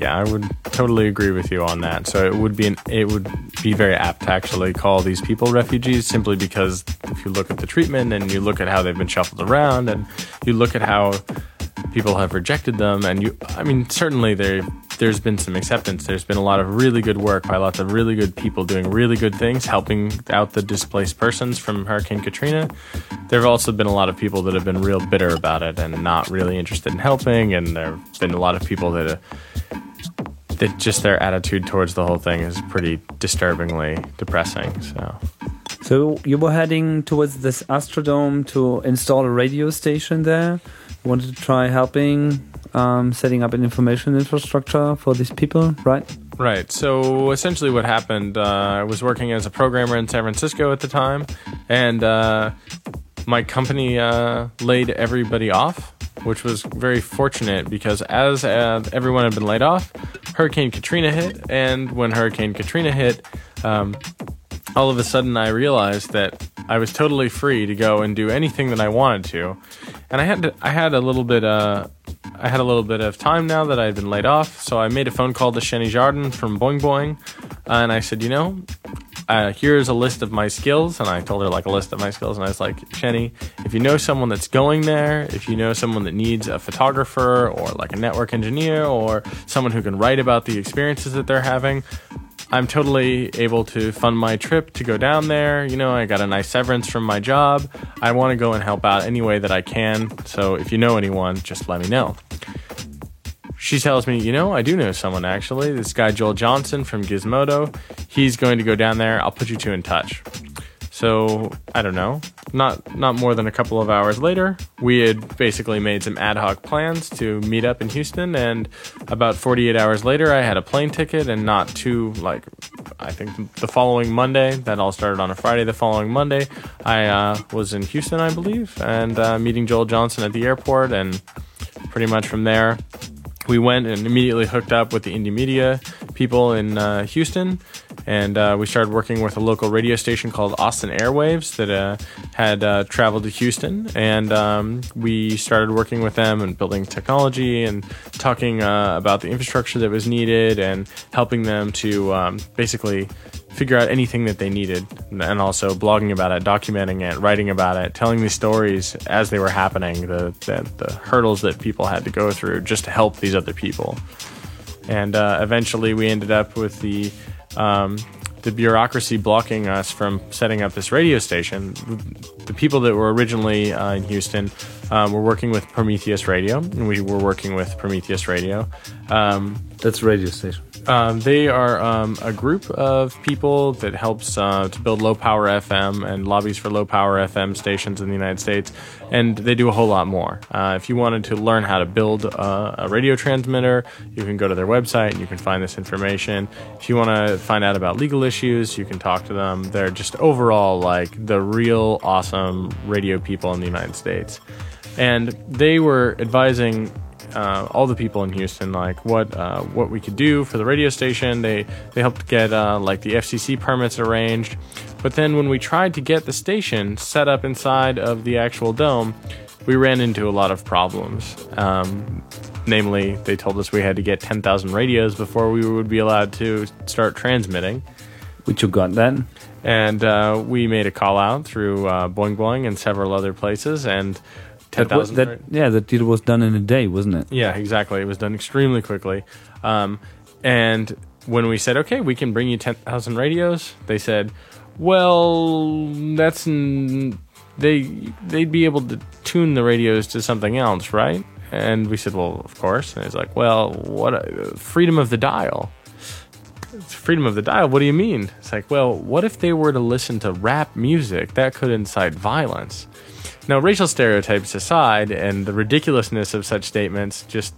[SPEAKER 2] Yeah, I would totally agree with you on that. So it would be an, it would be very apt to actually call these people refugees simply because if you look at the treatment and you look at how they've been shuffled around and you look at how people have rejected them and you I mean certainly they there's been some acceptance. There's been a lot of really good work by lots of really good people doing really good things, helping out the displaced persons from Hurricane Katrina. There have also been a lot of people that have been real bitter about it and not really interested in helping, and there have been a lot of people that. That just their attitude towards the whole thing is pretty disturbingly depressing. So,
[SPEAKER 1] so you were heading towards this Astrodome to install a radio station there. Wanted to try helping um, setting up an information infrastructure for these people, right?
[SPEAKER 2] Right. So essentially, what happened? Uh, I was working as a programmer in San Francisco at the time, and uh, my company uh, laid everybody off, which was very fortunate because as uh, everyone had been laid off, Hurricane Katrina hit, and when Hurricane Katrina hit, um, all of a sudden I realized that I was totally free to go and do anything that I wanted to, and I had to, I had a little bit uh, I had a little bit of time now that I had been laid off, so I made a phone call to Xeni Jardin from Boing Boing, and I said, you know, uh, here's a list of my skills. And I told her like a list of my skills. And I was like, Xeni, if you know someone that's going there, if you know someone that needs a photographer or like a network engineer or someone who can write about the experiences that they're having, I'm totally able to fund my trip to go down there. You know, I got a nice severance from my job. I want to go and help out any way that I can. So if you know anyone, just let me know she tells me, you know, I do know someone actually. This guy Joel Johnson from Gizmodo. He's going to go down there. I'll put you two in touch. So I don't know. Not not more than a couple of hours later, we had basically made some ad hoc plans to meet up in Houston, and about 48 hours later, I had a plane ticket, and not too like I think the following Monday. That all started on a Friday. The following Monday, I uh, was in Houston, I believe, and uh, meeting Joel Johnson at the airport, and pretty much from there, we went and immediately hooked up with the Indymedia people in uh, Houston, and uh, we started working with a local radio station called Austin Airwaves that uh, had uh, traveled to Houston, and um, we started working with them and building technology and talking uh, about the infrastructure that was needed and helping them to um, basically figure out anything that they needed and also blogging about it documenting it writing about it telling these stories as they were happening the, the, the hurdles that people had to go through just to help these other people and uh, eventually we ended up with the um, the bureaucracy blocking us from setting up this radio station. The people that were originally uh, in Houston um, were working with Prometheus Radio, and we were working with Prometheus Radio.
[SPEAKER 1] Um, That's radio station.
[SPEAKER 2] Um, they are um, a group of people that helps uh, to build low power FM and lobbies for low power FM stations in the United States, and they do a whole lot more. Uh, if you wanted to learn how to build uh, a radio transmitter, you can go to their website and you can find this information. If you want to find out about legal issues, you can talk to them. They're just overall like the real awesome radio people in the United States, and they were advising uh, all the people in Houston like what uh, what we could do for the radio station. They they helped get uh, like the FCC permits arranged, but then when we tried to get the station set up inside of the actual dome, we ran into a lot of problems. Um, namely, they told us we had to get 10,000 radios before we would be allowed to start transmitting.
[SPEAKER 1] Which you got then?
[SPEAKER 2] And uh, we made a call out through uh, Boing Boing and several other places, and
[SPEAKER 1] ten thousand. That, yeah, that deal was done in a day, wasn't it?
[SPEAKER 2] Yeah, exactly. It was done extremely quickly. Um, and when we said, okay, we can bring you ten thousand radios, they said, well, that's n- they they'd be able to tune the radios to something else, right? And we said, well, of course. And he's like, well, what uh, freedom of the dial? freedom of the dial. What do you mean? It's like, well, what if they were to listen to rap music that could incite violence? Now, racial stereotypes aside, and the ridiculousness of such statements, just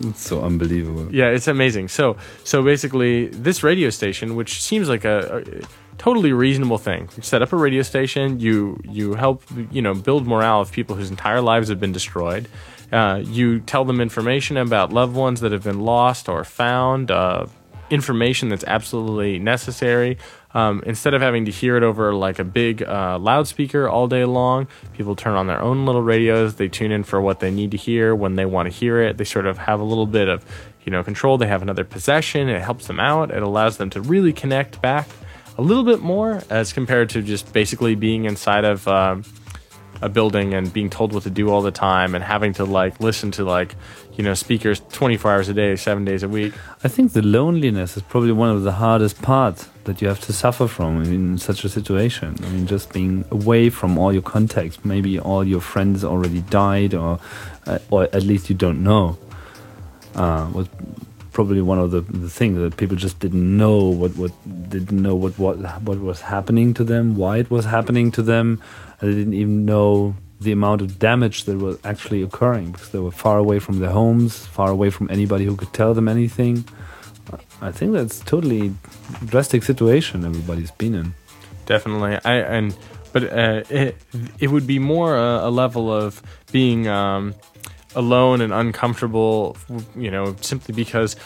[SPEAKER 1] it's so unbelievable.
[SPEAKER 2] Yeah, it's amazing. So, so basically, this radio station, which seems like a, a totally reasonable thing, you set up a radio station. You you help you know build morale of people whose entire lives have been destroyed. Uh, you tell them information about loved ones that have been lost or found. Uh, information that's absolutely necessary. Um, instead of having to hear it over like a big uh, loudspeaker all day long, people turn on their own little radios. They tune in for what they need to hear when they want to hear it. They sort of have a little bit of you know control. They have another possession. It helps them out. It allows them to really connect back a little bit more as compared to just basically being inside of. Um, a building and being told what to do all the time and having to like listen to like you know speakers 24 hours a day, seven days a week.
[SPEAKER 1] I think the loneliness is probably one of the hardest parts that you have to suffer from in such a situation. I mean, just being away from all your contacts. Maybe all your friends already died, or uh, or at least you don't know. Uh, was probably one of the, the things that people just didn't know what, what didn't know what, what what was happening to them, why it was happening to them. They didn't even know the amount of damage that was actually occurring because they were far away from their homes, far away from anybody who could tell them anything. I think that's totally drastic situation everybody's been in.
[SPEAKER 2] Definitely, I and but uh, it it would be more a, a level of being um, alone and uncomfortable, you know, simply because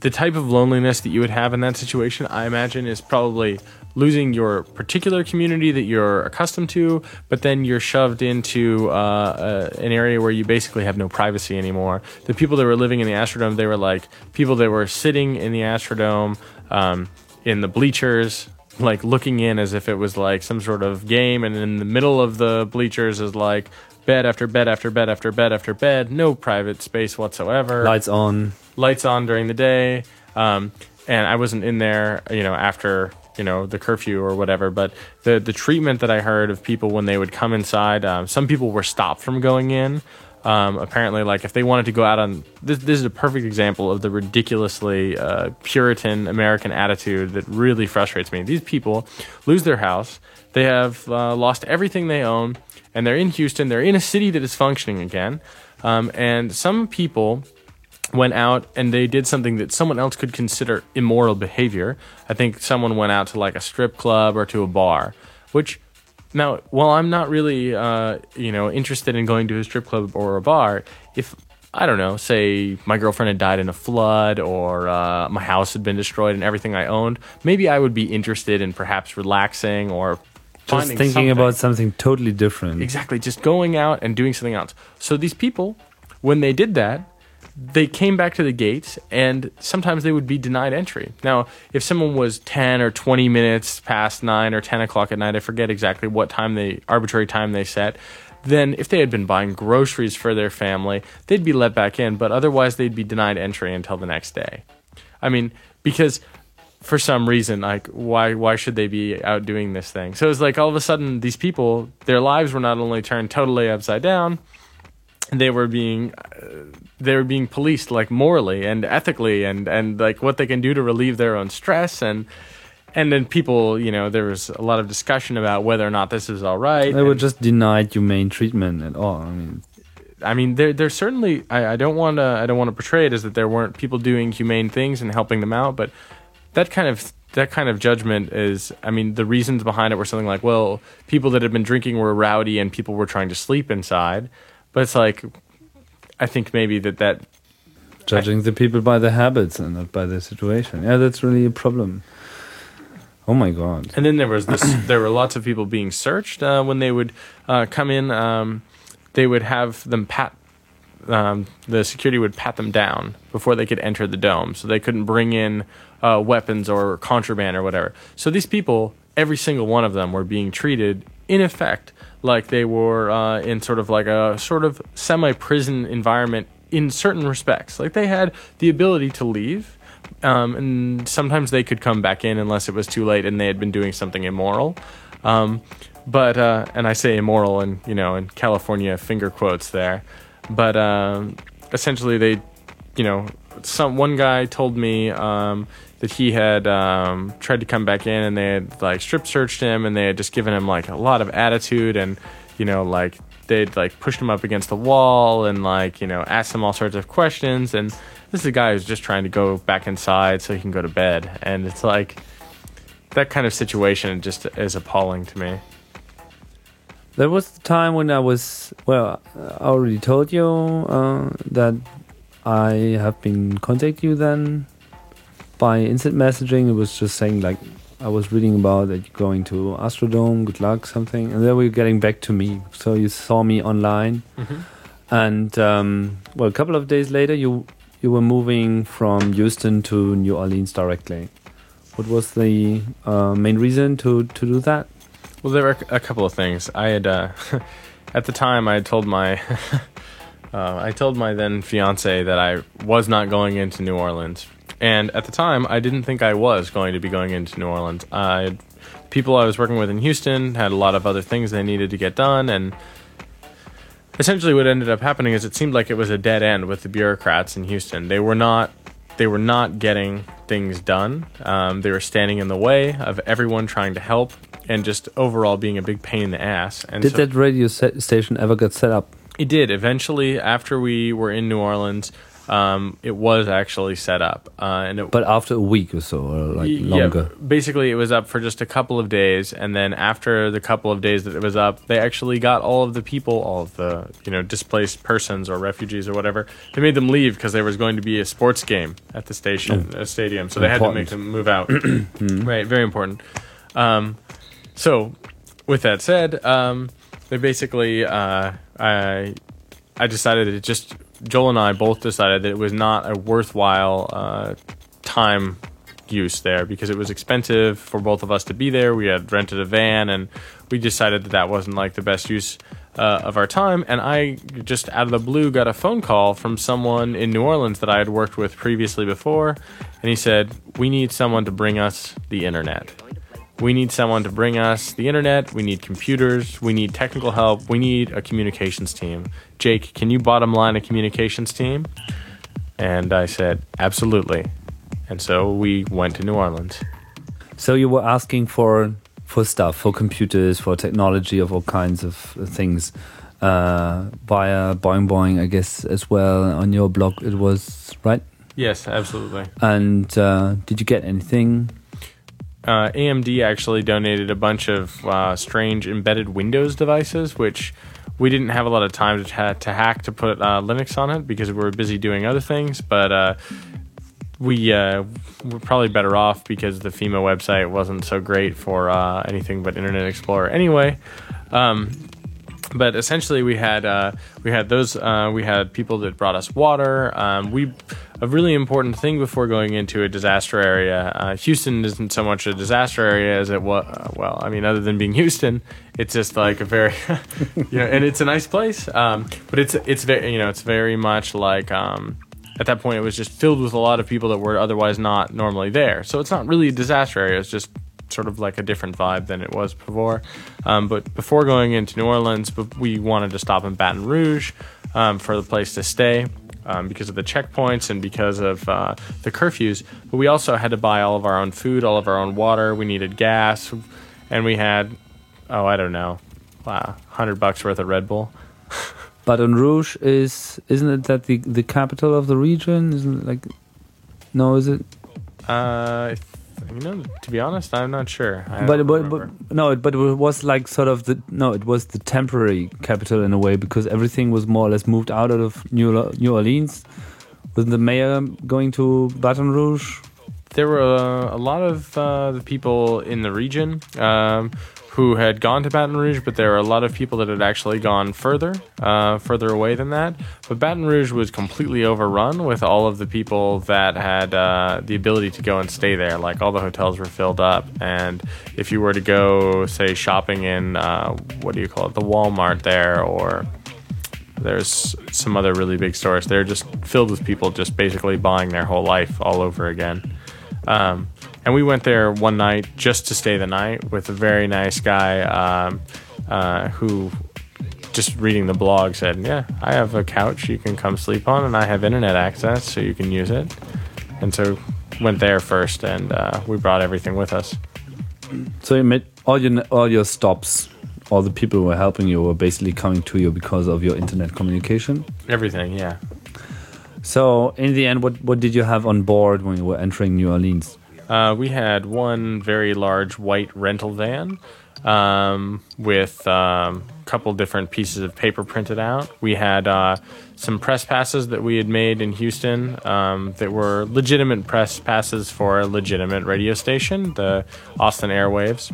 [SPEAKER 2] the type of loneliness that you would have in that situation, I imagine, is probably losing your particular community that you're accustomed to, but then you're shoved into uh, uh, an area where you basically have no privacy anymore. The people that were living in the Astrodome, they were like people that were sitting in the Astrodome um, in the bleachers, like looking in as if it was like some sort of game, and in the middle of the bleachers is like bed after bed after bed after bed after bed, no private space whatsoever.
[SPEAKER 1] Lights on.
[SPEAKER 2] Lights on during the day. Um, and I wasn't in there, you know, after you know the curfew or whatever. But the the treatment that I heard of people when they would come inside, um, some people were stopped from going in. Um, apparently, like if they wanted to go out on this, this is a perfect example of the ridiculously uh, Puritan American attitude that really frustrates me. These people lose their house, they have uh, lost everything they own, and they're in Houston. They're in a city that is functioning again, um, and some people went out and they did something that someone else could consider immoral behavior. I think someone went out to like a strip club or to a bar, which now, while I'm not really, uh, you know, interested in going to a strip club or a bar, if I don't know, say my girlfriend had died in a flood or uh, my house had been destroyed and everything I owned, maybe I would be interested in perhaps relaxing or
[SPEAKER 1] just thinking
[SPEAKER 2] something.
[SPEAKER 1] about something totally different.
[SPEAKER 2] Exactly, just going out and doing something else. So these people, when they did that, they came back to the gates and sometimes they would be denied entry. Now, if someone was 10 or 20 minutes past 9 or 10 o'clock at night, I forget exactly what time they, arbitrary time they set, then if they had been buying groceries for their family, they'd be let back in, but otherwise they'd be denied entry until the next day. I mean, because for some reason, like why why should they be out doing this thing? So it's like all of a sudden these people, their lives were not only turned totally upside down, they were being uh, they were being policed like morally and ethically and and like what they can do to relieve their own stress and and then people you know there was a lot of discussion about whether or not this is all right
[SPEAKER 1] they were just denied humane treatment at all i mean
[SPEAKER 2] I mean, there, there's certainly. I, I don't want to. I don't want to portray it as that there weren't people doing humane things and helping them out, but that kind of that kind of judgment is. I mean, the reasons behind it were something like, well, people that had been drinking were rowdy and people were trying to sleep inside, but it's like, I think maybe that that
[SPEAKER 1] judging I, the people by their habits and not by their situation. Yeah, that's really a problem. Oh my god!
[SPEAKER 2] And then there was this. [coughs] there were lots of people being searched uh, when they would uh, come in. Um, they would have them pat. Um, the security would pat them down before they could enter the dome, so they couldn't bring in uh, weapons or contraband or whatever. So these people, every single one of them, were being treated in effect like they were uh, in sort of like a sort of semi prison environment in certain respects. Like they had the ability to leave, um, and sometimes they could come back in unless it was too late and they had been doing something immoral. Um, but uh, and I say immoral and you know in California finger quotes there, but um, essentially they, you know, some one guy told me um, that he had um, tried to come back in and they had like strip searched him and they had just given him like a lot of attitude and you know like they'd like pushed him up against the wall and like you know asked him all sorts of questions. And this is a guy who's just trying to go back inside so he can go to bed. And it's like that kind of situation just is appalling to me.
[SPEAKER 1] There was the time when I was well. I already told you uh, that I have been contacting you then by instant messaging. It was just saying like I was reading about that you're going to Astrodome. Good luck, something, and then we're getting back to me. So you saw me online, mm-hmm. and um, well, a couple of days later, you you were moving from Houston to New Orleans directly. What was the uh, main reason to to do that?
[SPEAKER 2] Well, there were a couple of things. I had, uh, [laughs] at the time, I had told my, [laughs] uh, I told my then fiance that I was not going into New Orleans, and at the time, I didn't think I was going to be going into New Orleans. I, people I was working with in Houston had a lot of other things they needed to get done, and essentially, what ended up happening is it seemed like it was a dead end with the bureaucrats in Houston. They were not, they were not getting things done. Um, they were standing in the way of everyone trying to help, and just overall being a big pain in the ass. And
[SPEAKER 1] Did
[SPEAKER 2] so-
[SPEAKER 1] that radio station ever get set up?
[SPEAKER 2] It did. Eventually, after we were in New Orleans, um, it was actually set up, uh, and it,
[SPEAKER 1] But after a week or so, or like longer.
[SPEAKER 2] Yeah, basically, it was up for just a couple of days, and then after the couple of days that it was up, they actually got all of the people, all of the you know displaced persons or refugees or whatever. They made them leave because there was going to be a sports game at the station, a stadium, so they had to make them move out. [clears throat] Right, very important. Um, so, with that said, um, they basically, uh, I, I decided it just Joel and I both decided that it was not a worthwhile uh, time use there because it was expensive for both of us to be there. We had rented a van, and we decided that that wasn't like the best use uh, of our time. And I just out of the blue got a phone call from someone in New Orleans that I had worked with previously before, and he said, "We need someone to bring us the internet." We need someone to bring us the internet. We need computers. We need technical help. We need a communications team. Jake, can you bottom line a communications team? And I said, absolutely. And so we went to New Orleans.
[SPEAKER 1] So you were asking for for stuff, for computers, for technology of all kinds of things, uh, via Boing Boing, I guess, as well. On your blog, it was right.
[SPEAKER 2] Yes, absolutely.
[SPEAKER 1] And uh, did you get anything?
[SPEAKER 2] Uh, AMD actually donated a bunch of uh, strange embedded Windows devices, which we didn't have a lot of time to, ha- to hack to put uh, Linux on it because we were busy doing other things. But uh, we uh, were probably better off because the FEMA website wasn't so great for uh, anything but Internet Explorer anyway. Um, but essentially, we had uh, we had those uh, we had people that brought us water. Um, we a really important thing before going into a disaster area. Uh, Houston isn't so much a disaster area as it was. Uh, well, I mean, other than being Houston, it's just like a very, [laughs] you know, and it's a nice place. Um, but it's it's very you know it's very much like. Um, at that point, it was just filled with a lot of people that were otherwise not normally there. So it's not really a disaster area. It's just sort of like a different vibe than it was before. Um, but before going into New Orleans, but we wanted to stop in Baton Rouge um, for the place to stay. Um, because of the checkpoints and because of uh, the curfews, but we also had to buy all of our own food, all of our own water. We needed gas, and we had, oh, I don't know, wow, hundred bucks worth of Red Bull. [laughs]
[SPEAKER 1] Baton Rouge is isn't it that the the capital of the region? Isn't it like no? Is it?
[SPEAKER 2] Uh, I you know, to be honest, I'm not sure. I
[SPEAKER 1] But, but
[SPEAKER 2] remember.
[SPEAKER 1] but no, but it was like sort of the no, it was the temporary capital in a way because everything was more or less moved out of New New Orleans. Wasn't the mayor going to Baton Rouge?
[SPEAKER 2] there were uh, a lot of uh, the people in the region um, who had gone to Baton Rouge, but there were a lot of people that had actually gone further, uh, further away than that. But Baton Rouge was completely overrun with all of the people that had uh, the ability to go and stay there. Like all the hotels were filled up, and if you were to go, say, shopping in uh, what do you call it, the Walmart there, or there's some other really big stores. They're just filled with people just basically buying their whole life all over again. Um, and we went there one night just to stay the night with a very nice guy um, uh, who, just reading the blog, said, Yeah, I have a couch you can come sleep on, and I have internet access so you can use it. And so went there first, and uh, we brought everything with us.
[SPEAKER 1] So you made all your all your stops. All the people who were helping you were basically coming to you because of your internet communication.
[SPEAKER 2] Everything, yeah.
[SPEAKER 1] So in the end, what what did you have on board when you were entering New Orleans?
[SPEAKER 2] Uh, we had one very large white rental van um, with um, a couple different pieces of paper printed out. We had uh, some press passes that we had made in Houston um, that were legitimate press passes for a legitimate radio station, the Austin Airwaves.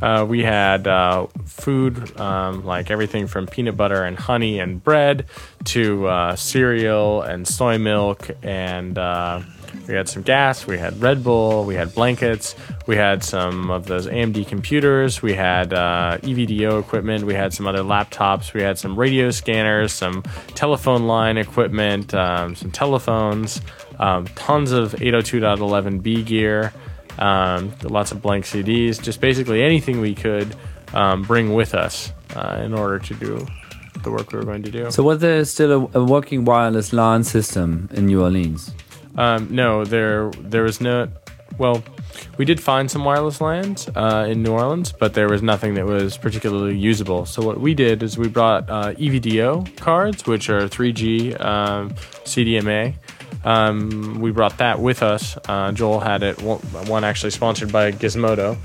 [SPEAKER 2] Uh, we had uh, food um, like everything from peanut butter and honey and bread to uh, cereal and soy milk and uh, we had some gas, we had Red Bull, we had blankets, we had some of those AMD computers, we had uh, EVDO equipment, we had some other laptops, we had some radio scanners, some telephone line equipment, um, some telephones, um, tons of 802.11b gear, um, lots of blank CDs, just basically anything we could um, bring with us uh, in order to do the work we were going to do.
[SPEAKER 1] So, was there still a, a working wireless LAN system in New Orleans?
[SPEAKER 2] Um, no, there there was no. Well, we did find some wireless LANs uh, in New Orleans, but there was nothing that was particularly usable. So what we did is we brought uh, EVDO cards, which are 3G um, CDMA. Um, we brought that with us. Uh, Joel had it, one actually sponsored by Gizmodo.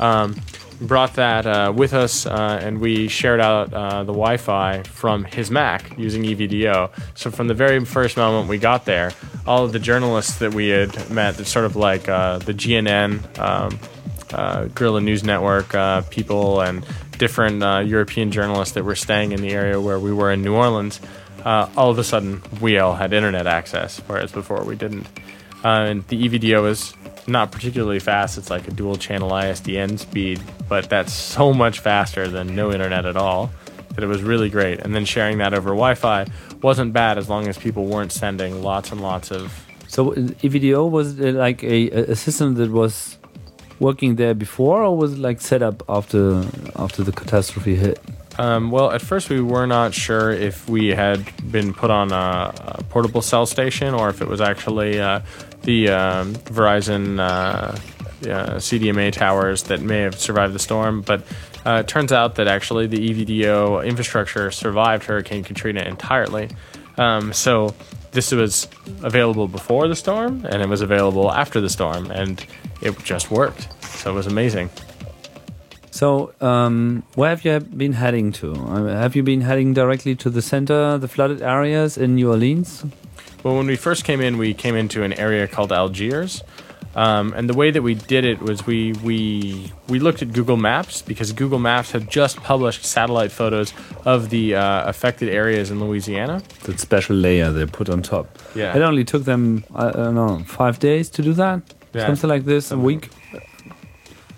[SPEAKER 2] Um, brought that uh, with us uh, and we shared out uh, the Wi Fi from his Mac using EVDO. So, from the very first moment we got there, all of the journalists that we had met, that sort of like uh, the GNN, um, uh, Guerrilla News Network uh, people, and different European journalists that were staying in the area where we were in New Orleans, all of a sudden we all had internet access, whereas before we didn't. and the EVDO was not particularly fast. It's like a dual channel ISDN speed, but that's so much faster than no internet at all that it was really great. And then sharing that over Wi Fi wasn't bad as long as people weren't sending lots and lots of.
[SPEAKER 1] So EVDO was like a, a system that was working there before, or was it like set up after after the catastrophe hit?
[SPEAKER 2] Um, well, at first we were not sure if we had been put on a, a portable cell station or if it was actually uh, the um, Verizon uh, CDMA towers that may have survived the storm. But uh, it turns out that actually the EVDO infrastructure survived Hurricane Katrina entirely. Um, so this was available before the storm and it was available after the storm, and it just worked. So it was amazing.
[SPEAKER 1] So, um, where have you been heading to? Have you been heading directly to the center, the flooded areas in New Orleans?
[SPEAKER 2] Well, when we first came in, we came into an area called Algiers. Um, and the way that we did it was we, we, we looked at Google Maps because Google Maps had just published satellite photos of the uh, affected areas in Louisiana.
[SPEAKER 1] That special layer they put on top.
[SPEAKER 2] Yeah.
[SPEAKER 1] It only took them, I don't know, five days to do that? Yeah. Something like this, a week?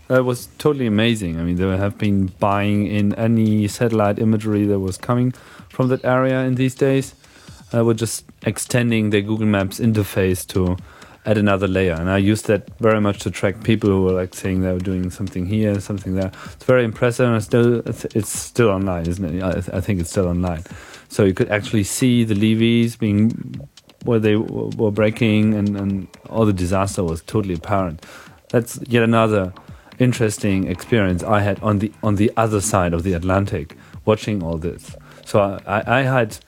[SPEAKER 1] That was totally amazing. I mean, they have been buying in any satellite imagery that was coming from that area in these days uh, we're just extending the Google Maps interface to add another layer. And I use that very much to track people who were like saying they were doing something here, something there. It's very impressive, and it's still it's still online, isn't it? I, I think it's still online. So you could actually see the levees being where they were breaking, and, and all the disaster was totally apparent. That's yet another interesting experience I had on the on the other side of the Atlantic, watching all this. So I, I had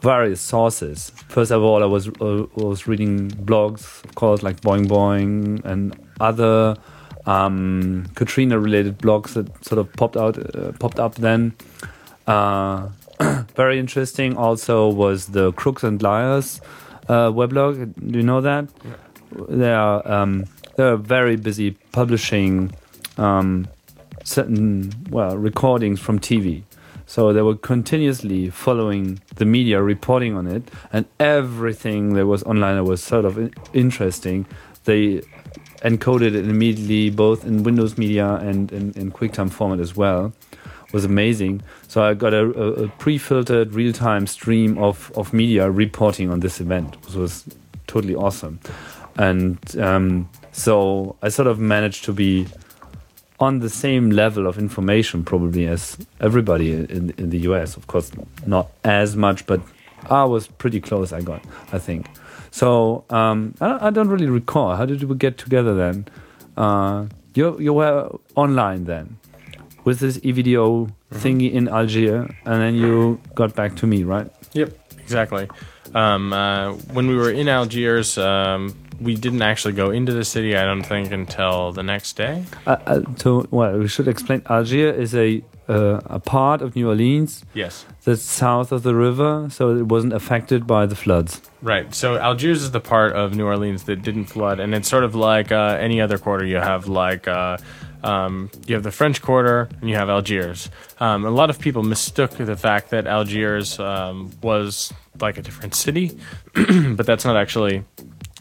[SPEAKER 1] various sources. First of all, I was uh, was reading blogs, of course, like Boing Boing and other um, Katrina-related blogs that sort of popped out, uh, popped up then. Uh, [clears throat] very interesting. Also, was the Crooks and Liars uh, weblog. Do you know that? Yeah. They are um, they are very busy publishing um, certain well recordings from TV. So they were continuously following the media, reporting on it, and everything that was online that was sort of interesting, they encoded it immediately, both in Windows Media and in, in QuickTime format as well. It was amazing. So I got a, a, pre-filtered real-time stream of, of media reporting on this event, which was totally awesome. And um, so I sort of managed to be on the same level of information probably as everybody in, in the US. Of course, not as much, but I was pretty close. I got, I think. So um, I, I, don't really recall. How did we get together then? Uh, you you were online then with this EVDO mm -hmm. thingy in Algiers, and then you got back to me, right?
[SPEAKER 2] Yep, exactly. Um, uh, when we were in Algiers, um, we didn't actually go into the city. I don't think until the next day.
[SPEAKER 1] Uh, uh, so, well, we should explain. Algiers is a uh, a part of New Orleans.
[SPEAKER 2] Yes.
[SPEAKER 1] That's south of the river, so it wasn't affected by the floods.
[SPEAKER 2] Right. So Algiers is the part of New Orleans that didn't flood, and it's sort of like uh, any other quarter. You have like uh, um, you have the French Quarter, and you have Algiers. Um, a lot of people mistook the fact that Algiers um, was like a different city, [clears throat] but that's not actually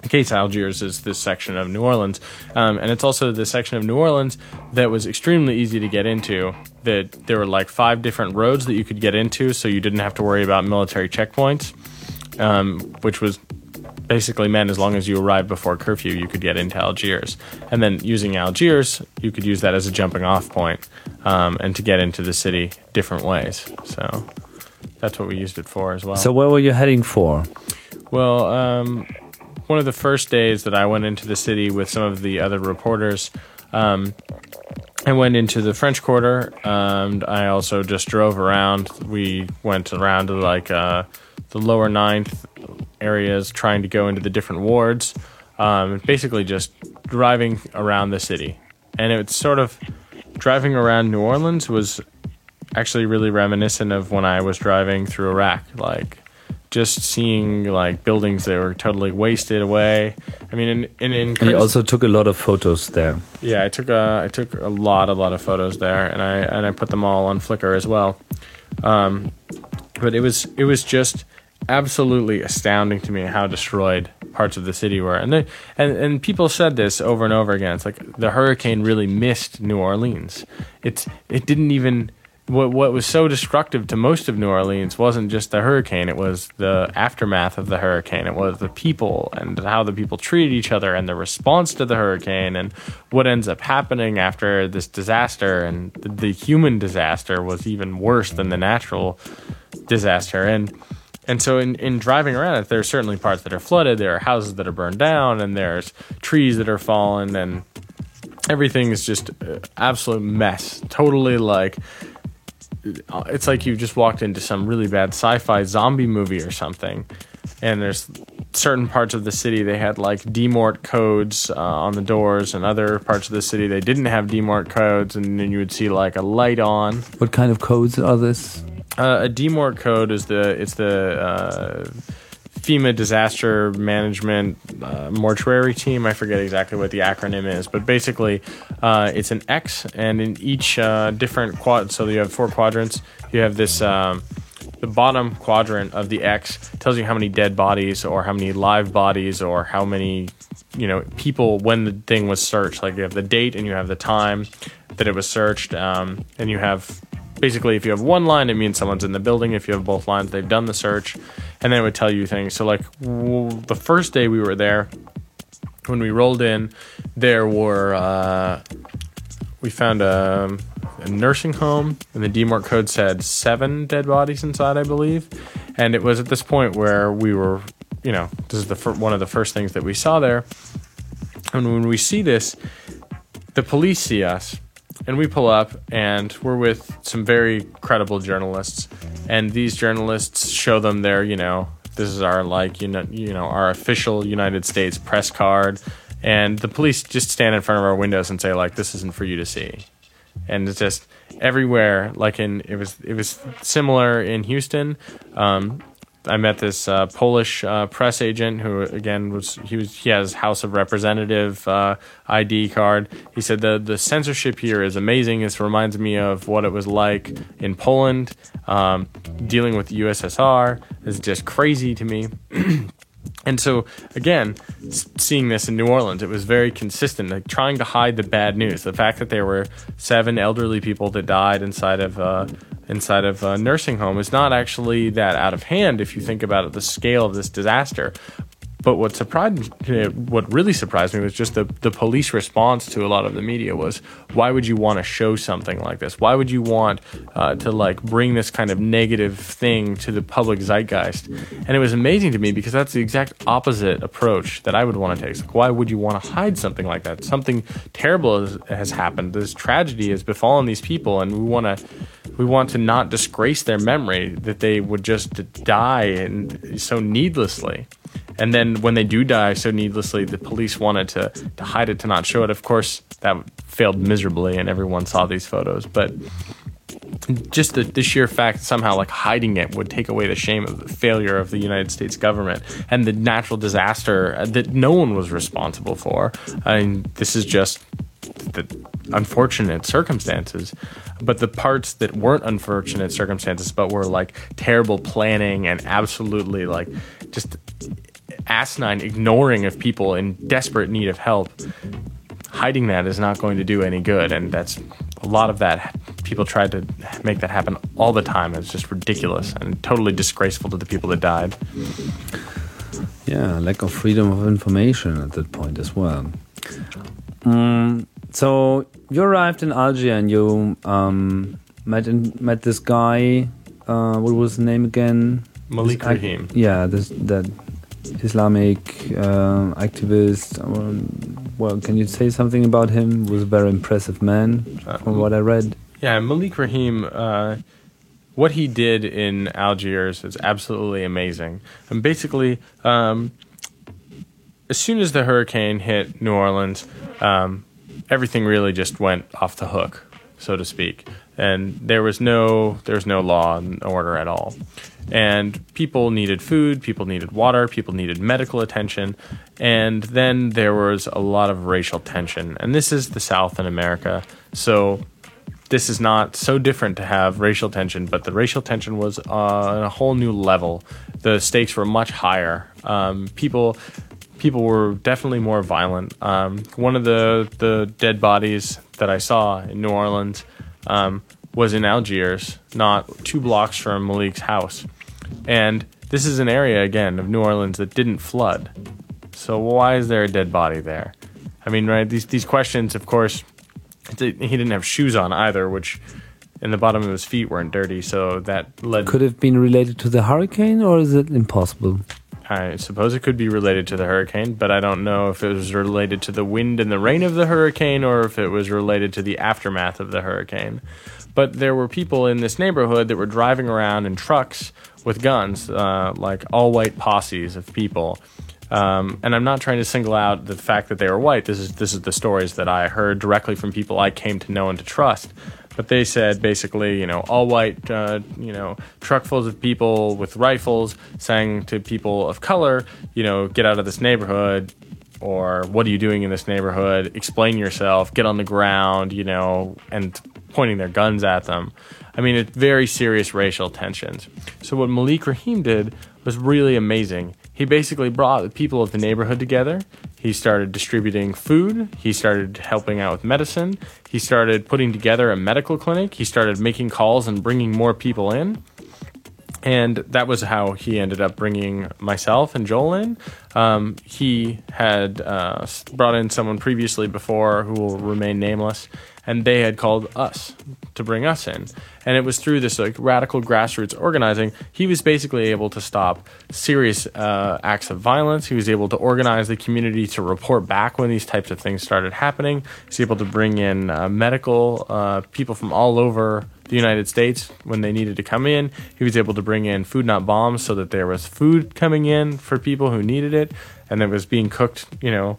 [SPEAKER 2] case. Algiers is this section of New Orleans, um, and it's also the section of New Orleans that was extremely easy to get into. That there were like five different roads that you could get into, so you didn't have to worry about military checkpoints, um, which was basically meant as long as you arrived before curfew, you could get into Algiers. And then using Algiers, you could use that as a jumping off point, um, and to get into the city different ways. So that's what we used it for as well.
[SPEAKER 1] So where were you heading for?
[SPEAKER 2] Well, um, one of the first days that I went into the city with some of the other reporters, um, I went into the French Quarter, and I also just drove around. We went around to like uh, the lower ninth areas, trying to go into the different wards. Um, basically, just driving around the city, and it's sort of driving around New Orleans was actually really reminiscent of when I was driving through Iraq. Like just seeing like buildings that were totally wasted away. I mean, in in, in
[SPEAKER 1] And you also took a lot of photos there.
[SPEAKER 2] yeah, I took a I took a lot a lot of photos there, and I and I put them all on Flickr as well. Um, but it was it was just absolutely astounding to me how destroyed parts of the city were, and they, and and people said this over and over again. It's like the hurricane really missed New Orleans. It's it didn't even what what was so destructive to most of New Orleans wasn't just the hurricane; it was the aftermath of the hurricane. It was the people and how the people treated each other and the response to the hurricane and what ends up happening after this disaster. And the, human disaster was even worse than the natural disaster. And and so in, in driving around it, there are certainly parts that are flooded. There are houses that are burned down, and there's trees that are fallen, and everything is just absolute mess. Totally like it's like you just walked into some really bad sci-fi zombie movie or something and there's certain parts of the city they had like DMORT codes uh, on the doors and other parts of the city they didn't have DMORT codes and then you would see like a light on
[SPEAKER 1] What kind of codes are this?
[SPEAKER 2] uh, a DMORT code is the it's the uh, FEMA disaster management uh, mortuary team. I forget exactly what the acronym is, but basically, uh, it's an X, and in each uh, different quad, so you have four quadrants. You have this. Um, the bottom quadrant of the X tells you how many dead bodies, or how many live bodies, or how many, you know, people when the thing was searched. Like you have the date and you have the time that it was searched, um, and you have basically if you have one line it means someone's in the building if you have both lines they've done the search and then it would tell you things. So like w- the first day we were there when we rolled in there were uh, we found a, a nursing home and the DMORT code said seven dead bodies inside i believe. And it was at this point where we were you know this is the fir- one of the first things that we saw there. And when we see this the police see us and we pull up and we're with some very credible journalists. And these journalists show them their you know this is our like you know you know our official united states press card. And the police just stand in front of our windows and say like this isn't for you to see. And it's just everywhere like in it was it was similar in houston. Um, I met this uh, Polish uh, press agent who, again, was he was he has House of Representative uh, ID card. He said the the censorship here is amazing. This reminds me of what it was like in Poland, um, dealing with the USSR. is just crazy to me. [clears throat] And so, again, seeing this in New Orleans, it was very consistent, like trying to hide the bad news. The fact that there were seven elderly people that died inside of uh, inside of a nursing home is not actually that out of hand if you think about it, the scale of this disaster. But what surprised, what really surprised me was just the, the police response to a lot of the media was, why would you want to show something like this? Why would you want uh, to like bring this kind of negative thing to the public zeitgeist? And it was amazing to me because that's the exact opposite approach that I would want to take. Like, why would you want to hide something like that? Something terrible has, has happened. This tragedy has befallen these people, and we want to we want to not disgrace their memory that they would just die and so needlessly. And then when they do die so needlessly, the police wanted to, to hide it, to not show it. Of course, that failed miserably, and everyone saw these photos. But just the, the sheer fact somehow like hiding it would take away the shame of the failure of the United States government and the natural disaster uh, that no one was responsible for. I mean, this is just the unfortunate circumstances. But the parts that weren't unfortunate circumstances, but were like terrible planning and absolutely like just asinine ignoring of people in desperate need of help, hiding that is not going to do any good. And that's a lot of that. People tried to make that happen all the time. It's just ridiculous and totally disgraceful to the people that died.
[SPEAKER 1] Yeah, lack of freedom of information at that point as well. Um, so you arrived in Algiers and you um, met in, met this guy. Uh, what was the name again?
[SPEAKER 2] Malik Rahim.
[SPEAKER 1] Yeah, this that Islamic uh, activist. Um, well, can you say something about him? Was a very impressive man, from what I read.
[SPEAKER 2] Yeah, Malik Rahim. Uh, what he did in Algiers is absolutely amazing. And basically, um, as soon as the hurricane hit New Orleans, um, everything really just went off the hook, so to speak. And there was no there was no law and order at all. And people needed food, people needed water, people needed medical attention, and then there was a lot of racial tension. And this is the South in America, so this is not so different to have racial tension, but the racial tension was on a whole new level. The stakes were much higher. Um, people people were definitely more violent. Um, one of the the dead bodies that I saw in New Orleans um, was in Algiers, not two blocks from Malik's house, and this is an area again of New Orleans that didn't flood. So why is there a dead body there? I mean, right? These these questions, of course. He didn't have shoes on either, which in the bottom of his feet weren't dirty, so that led.
[SPEAKER 1] Could have been related to the hurricane, or is it impossible?
[SPEAKER 2] I suppose it could be related to the hurricane, but I don't know if it was related to the wind and the rain of the hurricane or if it was related to the aftermath of the hurricane. But there were people in this neighborhood that were driving around in trucks with guns, uh, like all white posses of people. Um, and I'm not trying to single out the fact that they were white. This is this is the stories that I heard directly from people I came to know and to trust. But they said basically, you know, all white, uh, you know, truckfuls of people with rifles saying to people of color, you know, get out of this neighborhood, or what are you doing in this neighborhood? Explain yourself, get on the ground, you know, and pointing their guns at them. I mean, it's very serious racial tensions. So what Malik Rahim did was really amazing. He basically brought the people of the neighborhood together. He started distributing food. He started helping out with medicine. He started putting together a medical clinic. He started making calls and bringing more people in. And that was how he ended up bringing myself and Joel in. Um, he had uh, brought in someone previously before who will remain nameless, and they had called us to bring us in. And it was through this like radical grassroots organizing he was basically able to stop serious uh, acts of violence. He was able to organize the community to report back when these types of things started happening. He was able to bring in uh, medical uh, people from all over the United States when they needed to come in. He was able to bring in food not bombs so that there was food coming in for people who needed it and it was being cooked, you know,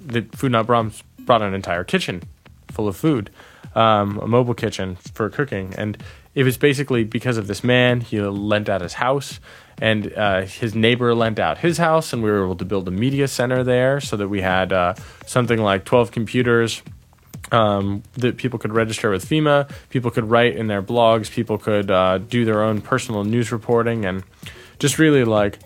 [SPEAKER 2] the food not bombs brought an entire kitchen full of food, um, a mobile kitchen for cooking. And it was basically because of this man, he lent out his house and uh, his neighbor lent out his house and we were able to build a media center there so that we had uh, something like 12 computers um, that people could register with FEMA, people could write in their blogs, people could uh, do their own personal news reporting, and just really like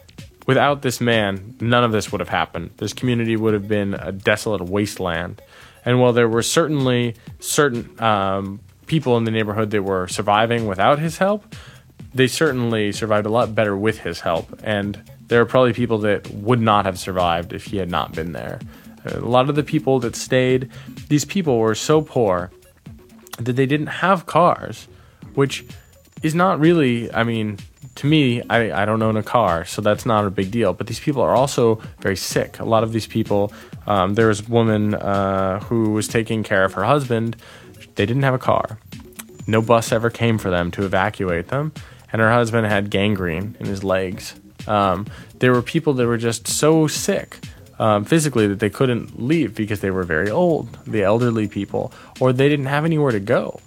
[SPEAKER 2] without this man, none of this would have happened. This community would have been a desolate wasteland. And while there were certainly certain um, people in the neighborhood that were surviving without his help, they certainly survived a lot better with his help. And there are probably people that would not have survived if he had not been there. A lot of the people that stayed, these people were so poor that they didn't have cars, which is not really, I mean, to me, I, I don't own a car, so that's not a big deal. But these people are also very sick. A lot of these people, um, there was a woman uh, who was taking care of her husband. They didn't have a car. No bus ever came for them to evacuate them. And her husband had gangrene in his legs. Um, there were people that were just so sick um, physically that they couldn't leave because they were very old, the elderly people, or they didn't have anywhere to go.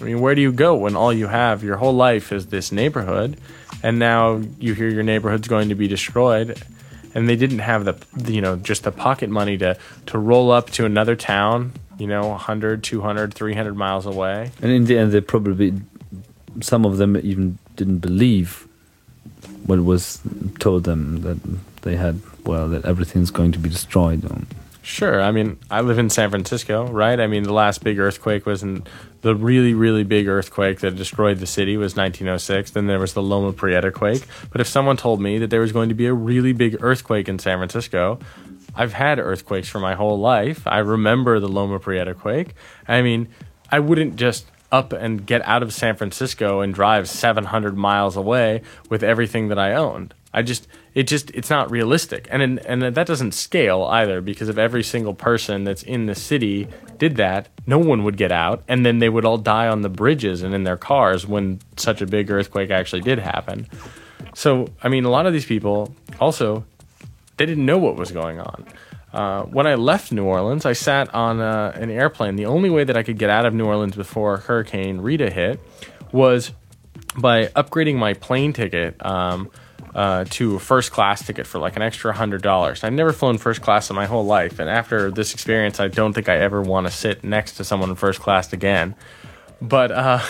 [SPEAKER 2] I mean, where do you go when all you have your whole life is this neighborhood, and now you hear your neighborhood's going to be destroyed, and they didn't have the, you know, just the pocket money to to roll up to another town you know 100 200 300 miles away
[SPEAKER 1] And in the end, they probably, some of them even didn't believe what was told them that they had, well, that everything's going to be destroyed.
[SPEAKER 2] Sure. I mean, I live in San Francisco, right? I mean, the last big earthquake was in the really, really big earthquake that destroyed the city was 1906. Then there was the Loma Prieta quake. But if someone told me that there was going to be a really big earthquake in San Francisco, I've had earthquakes for my whole life. I remember the Loma Prieta quake. I mean, I wouldn't just up and get out of San Francisco and drive 700 miles away with everything that I owned. I just it just it's not realistic, and and that doesn't scale either because if every single person that's in the city did that, no one would get out, and then they would all die on the bridges and in their cars when such a big earthquake actually did happen. So I mean, a lot of these people also they didn't know what was going on. Uh, when I left New Orleans, I sat on uh, an airplane. The only way that I could get out of New Orleans before Hurricane Rita hit was by upgrading my plane ticket um, uh, to a first class ticket for like an extra hundred dollars. I've never flown first class in my whole life, and after this experience, I don't think I ever want to sit next to someone in first class again. But uh,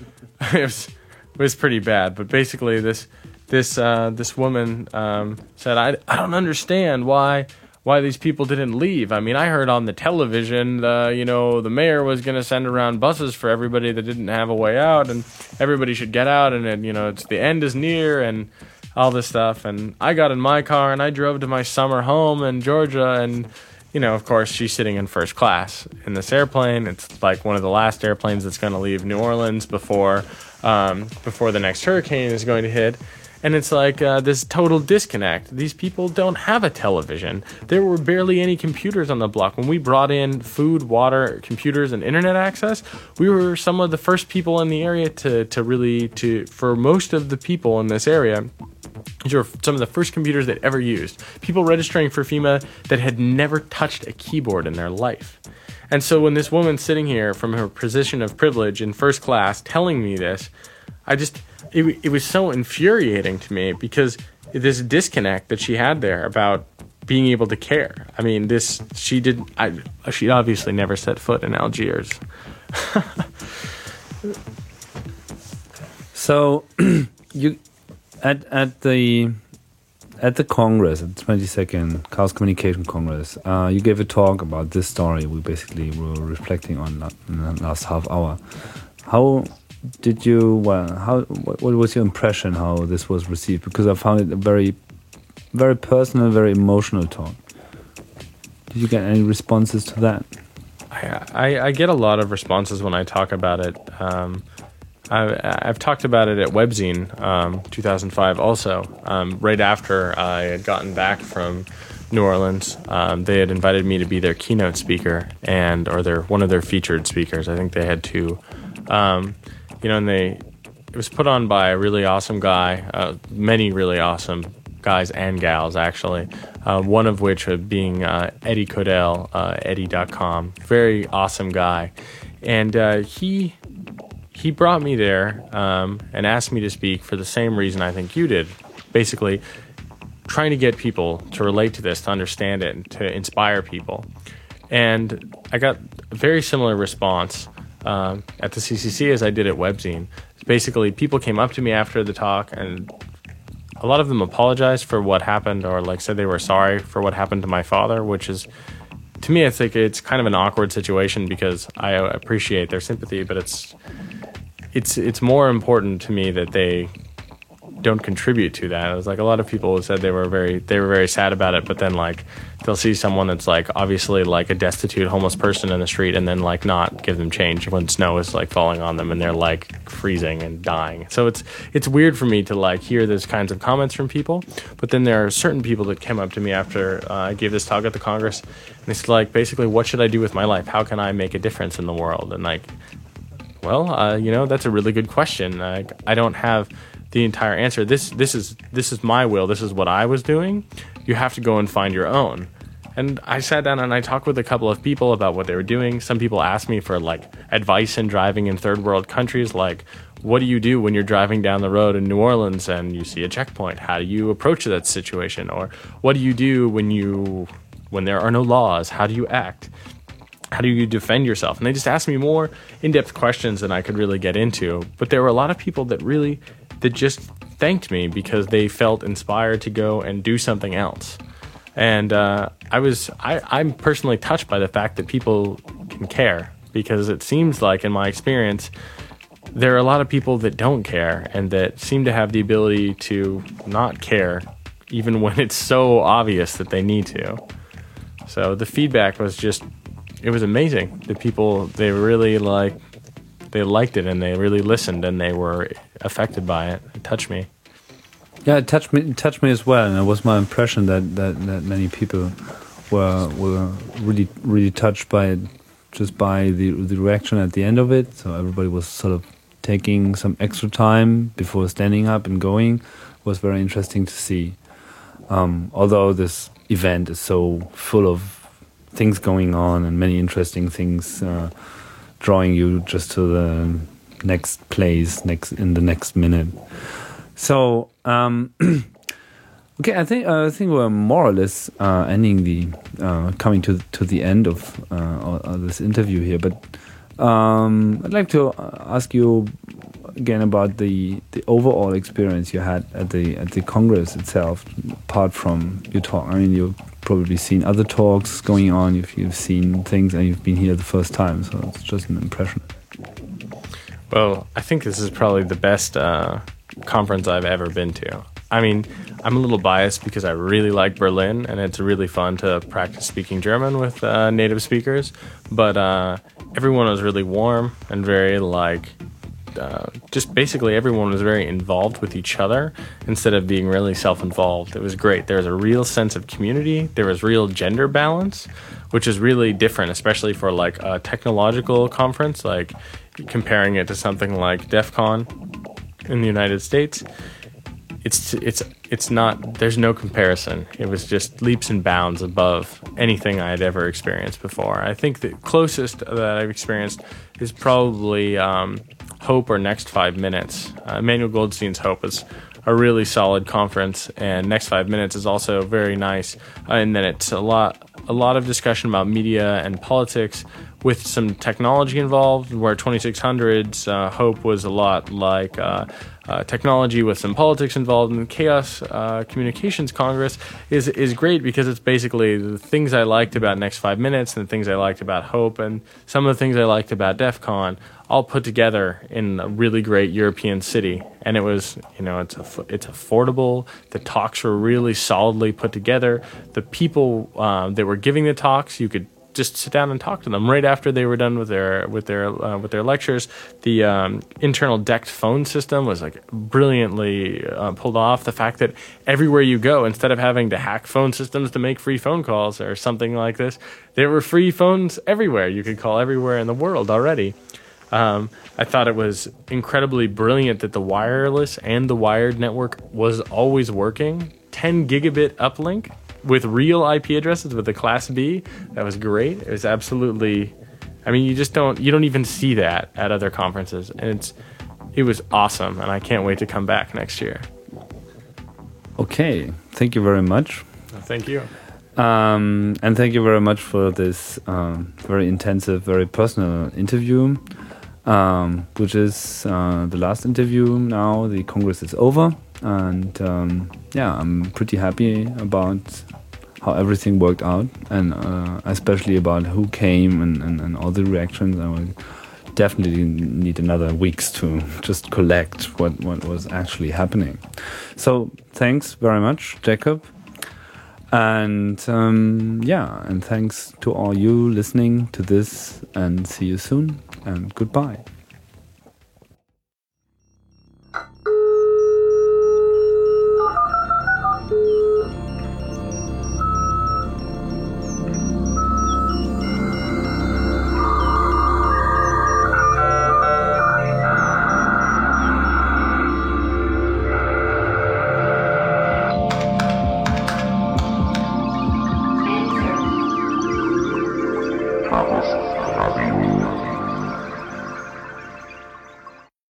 [SPEAKER 2] [laughs] it was it was pretty bad. But basically, this this uh, this woman um, said, "I I don't understand why." Why these people didn't leave? I mean, I heard on the television, uh, you know, the mayor was going to send around buses for everybody that didn't have a way out, and everybody should get out, and, and you know, it's the end is near, and all this stuff. And I got in my car and I drove to my summer home in Georgia. And, you know, of course, she's sitting in first class in this airplane. It's like one of the last airplanes that's going to leave New Orleans before, um, before the next hurricane is going to hit. And it's like uh, this total disconnect. These people don't have a television. There were barely any computers on the block. When we brought in food, water, computers, and internet access, we were some of the first people in the area to, to really, to for most of the people in this area, these were some of the first computers they'd ever used. People registering for FEMA that had never touched a keyboard in their life. And so when this woman sitting here from her position of privilege in first class telling me this, I just it, it was so infuriating to me because this disconnect that she had there about being able to care. I mean, this she did. I she obviously never set foot in Algiers. [laughs]
[SPEAKER 1] So [clears throat] you at at the at the Congress, at the 22nd Chaos Communication Congress, uh, you gave a talk about this story. We basically were reflecting on that in the last half hour. How did you? Well, how? What, what was your impression? How this was received? Because I found it a very, very personal, very emotional talk. Did you get any responses to that?
[SPEAKER 2] I, I, I get a lot of responses when I talk about it. Um, I, I've talked about it at Webzine um, 2005 also. Um, right after I had gotten back from New Orleans, um, they had invited me to be their keynote speaker and or their one of their featured speakers. I think they had two. Um, you know, and they it was put on by a really awesome guy, uh, many really awesome guys and gals actually. Uh, one of which being uh, Eddie Codel, uh, Eddie.com, very awesome guy, and uh, he he brought me there um, and asked me to speak for the same reason I think you did. Basically, trying to get people to relate to this, to understand it, and to inspire people. And I got a very similar response um, at the CCC as I did at Webzine. Basically, people came up to me after the talk and a lot of them apologized for what happened or like said they were sorry for what happened to my father, which is to me, I think it's kind of an awkward situation because I appreciate their sympathy, but it's it's it's more important to me that they don't contribute to that. It was like a lot of people said they were very they were very sad about it, but then like they'll see someone that's like obviously like a destitute homeless person in the street and then like not give them change when snow is like falling on them and they're like freezing and dying. So it's it's weird for me to like hear those kinds of comments from people. But then there are certain people that came up to me after uh, I gave this talk at the Congress and it's like basically what should I do with my life? How can I make a difference in the world? And like well, uh, you know, that's a really good question. I, I don't have the entire answer. This this is this is my will. This is what I was doing. You have to go and find your own. And I sat down and I talked with a couple of people about what they were doing. Some people asked me for like advice in driving in third world countries, like what do you do when you're driving down the road in New Orleans and you see a checkpoint? How do you approach that situation? Or what do you do when you when there are no laws? How do you act? How do you defend yourself? And they just asked me more in depth questions than I could really get into. But there were a lot of people that really, that just thanked me because they felt inspired to go and do something else. And uh, I was, I, I'm personally touched by the fact that people can care because it seems like, in my experience, there are a lot of people that don't care and that seem to have the ability to not care even [laughs] when it's so obvious that they need to. So the feedback was just it was amazing. The people they really like they liked it and they really listened and they were affected by it. It touched me.
[SPEAKER 1] Yeah, it touched me. It touched me as well, and it was my impression that that, that many people were were really really touched by it, just by the the reaction at the end of it. So everybody was sort of taking some extra time before standing up and going. It was very interesting to see. Um, although this event is so full of things going on and many interesting things uh, drawing you just to the next place next in the next minute. So um, [clears throat] okay i think uh, i think we're more or less uh, ending the uh, coming to to the end of uh, this interview here but um, i'd like to ask you again about the the overall experience you had at the at the congress itself apart from your talk i mean you've probably seen other talks going on, if you've seen things and you've been here the first time. So it's just an impression.
[SPEAKER 2] Well, I think this is probably the best uh, conference I've ever been to. I mean, I'm a little biased because I really like Berlin and it's really fun to practice speaking German with uh, native speakers. But uh, everyone was really warm and very like uh, just basically everyone was very involved with each other instead of being really self-involved. It was great. There was a real sense of community. There was real gender balance, which is really different, especially for like a technological conference, like comparing it to something like DEF CON in the United States. It's it's it's not. There's no comparison. It was just leaps and bounds above anything I had ever experienced before. I think the closest that I've experienced is probably. Um, Hope or Next Five Minutes. Uh, Emmanuel Goldstein's Hope is a really solid conference, and Next Five Minutes is also very nice. Uh, and then it's a lot, a lot of discussion about media and politics with some technology involved. Where 2600s uh, Hope was a lot like uh, uh, technology with some politics involved, and Chaos uh, Communications Congress is is great because it's basically the things I liked about Next Five Minutes and the things I liked about Hope and some of the things I liked about DEF CON all put together in a really great European city. And it was, you know, it's a, it's affordable. The talks were really solidly put together. The people um, that were giving the talks, you could just sit down and talk to them right after they were done with their with their uh, with their lectures. The um, internal DECT phone system was like brilliantly uh, pulled off. The fact that everywhere you go, instead of having to hack phone systems to make free phone calls or something like this, there were free phones everywhere. You could call everywhere in the world already. Um, I thought it was incredibly brilliant that the wireless and the wired network was always working. 10 gigabit uplink with real IP addresses with the Class B. That was great. It was absolutely. I mean, you just don't you don't even see that at other conferences, and it's it was awesome, and I can't wait to come back next year.
[SPEAKER 1] Okay, thank you very much.
[SPEAKER 2] Thank you.
[SPEAKER 1] Um, and thank you very much for this um, very intensive, very personal interview um, which is uh, the last interview now. The Congress is over, and um, yeah, I'm pretty happy about how everything worked out, and uh, especially about who came and, and, and, all the reactions. I will definitely need another weeks to just collect what, what was actually happening. So thanks very much, Jacob. And um, yeah, and thanks to all you listening to this, and see you soon and goodbye.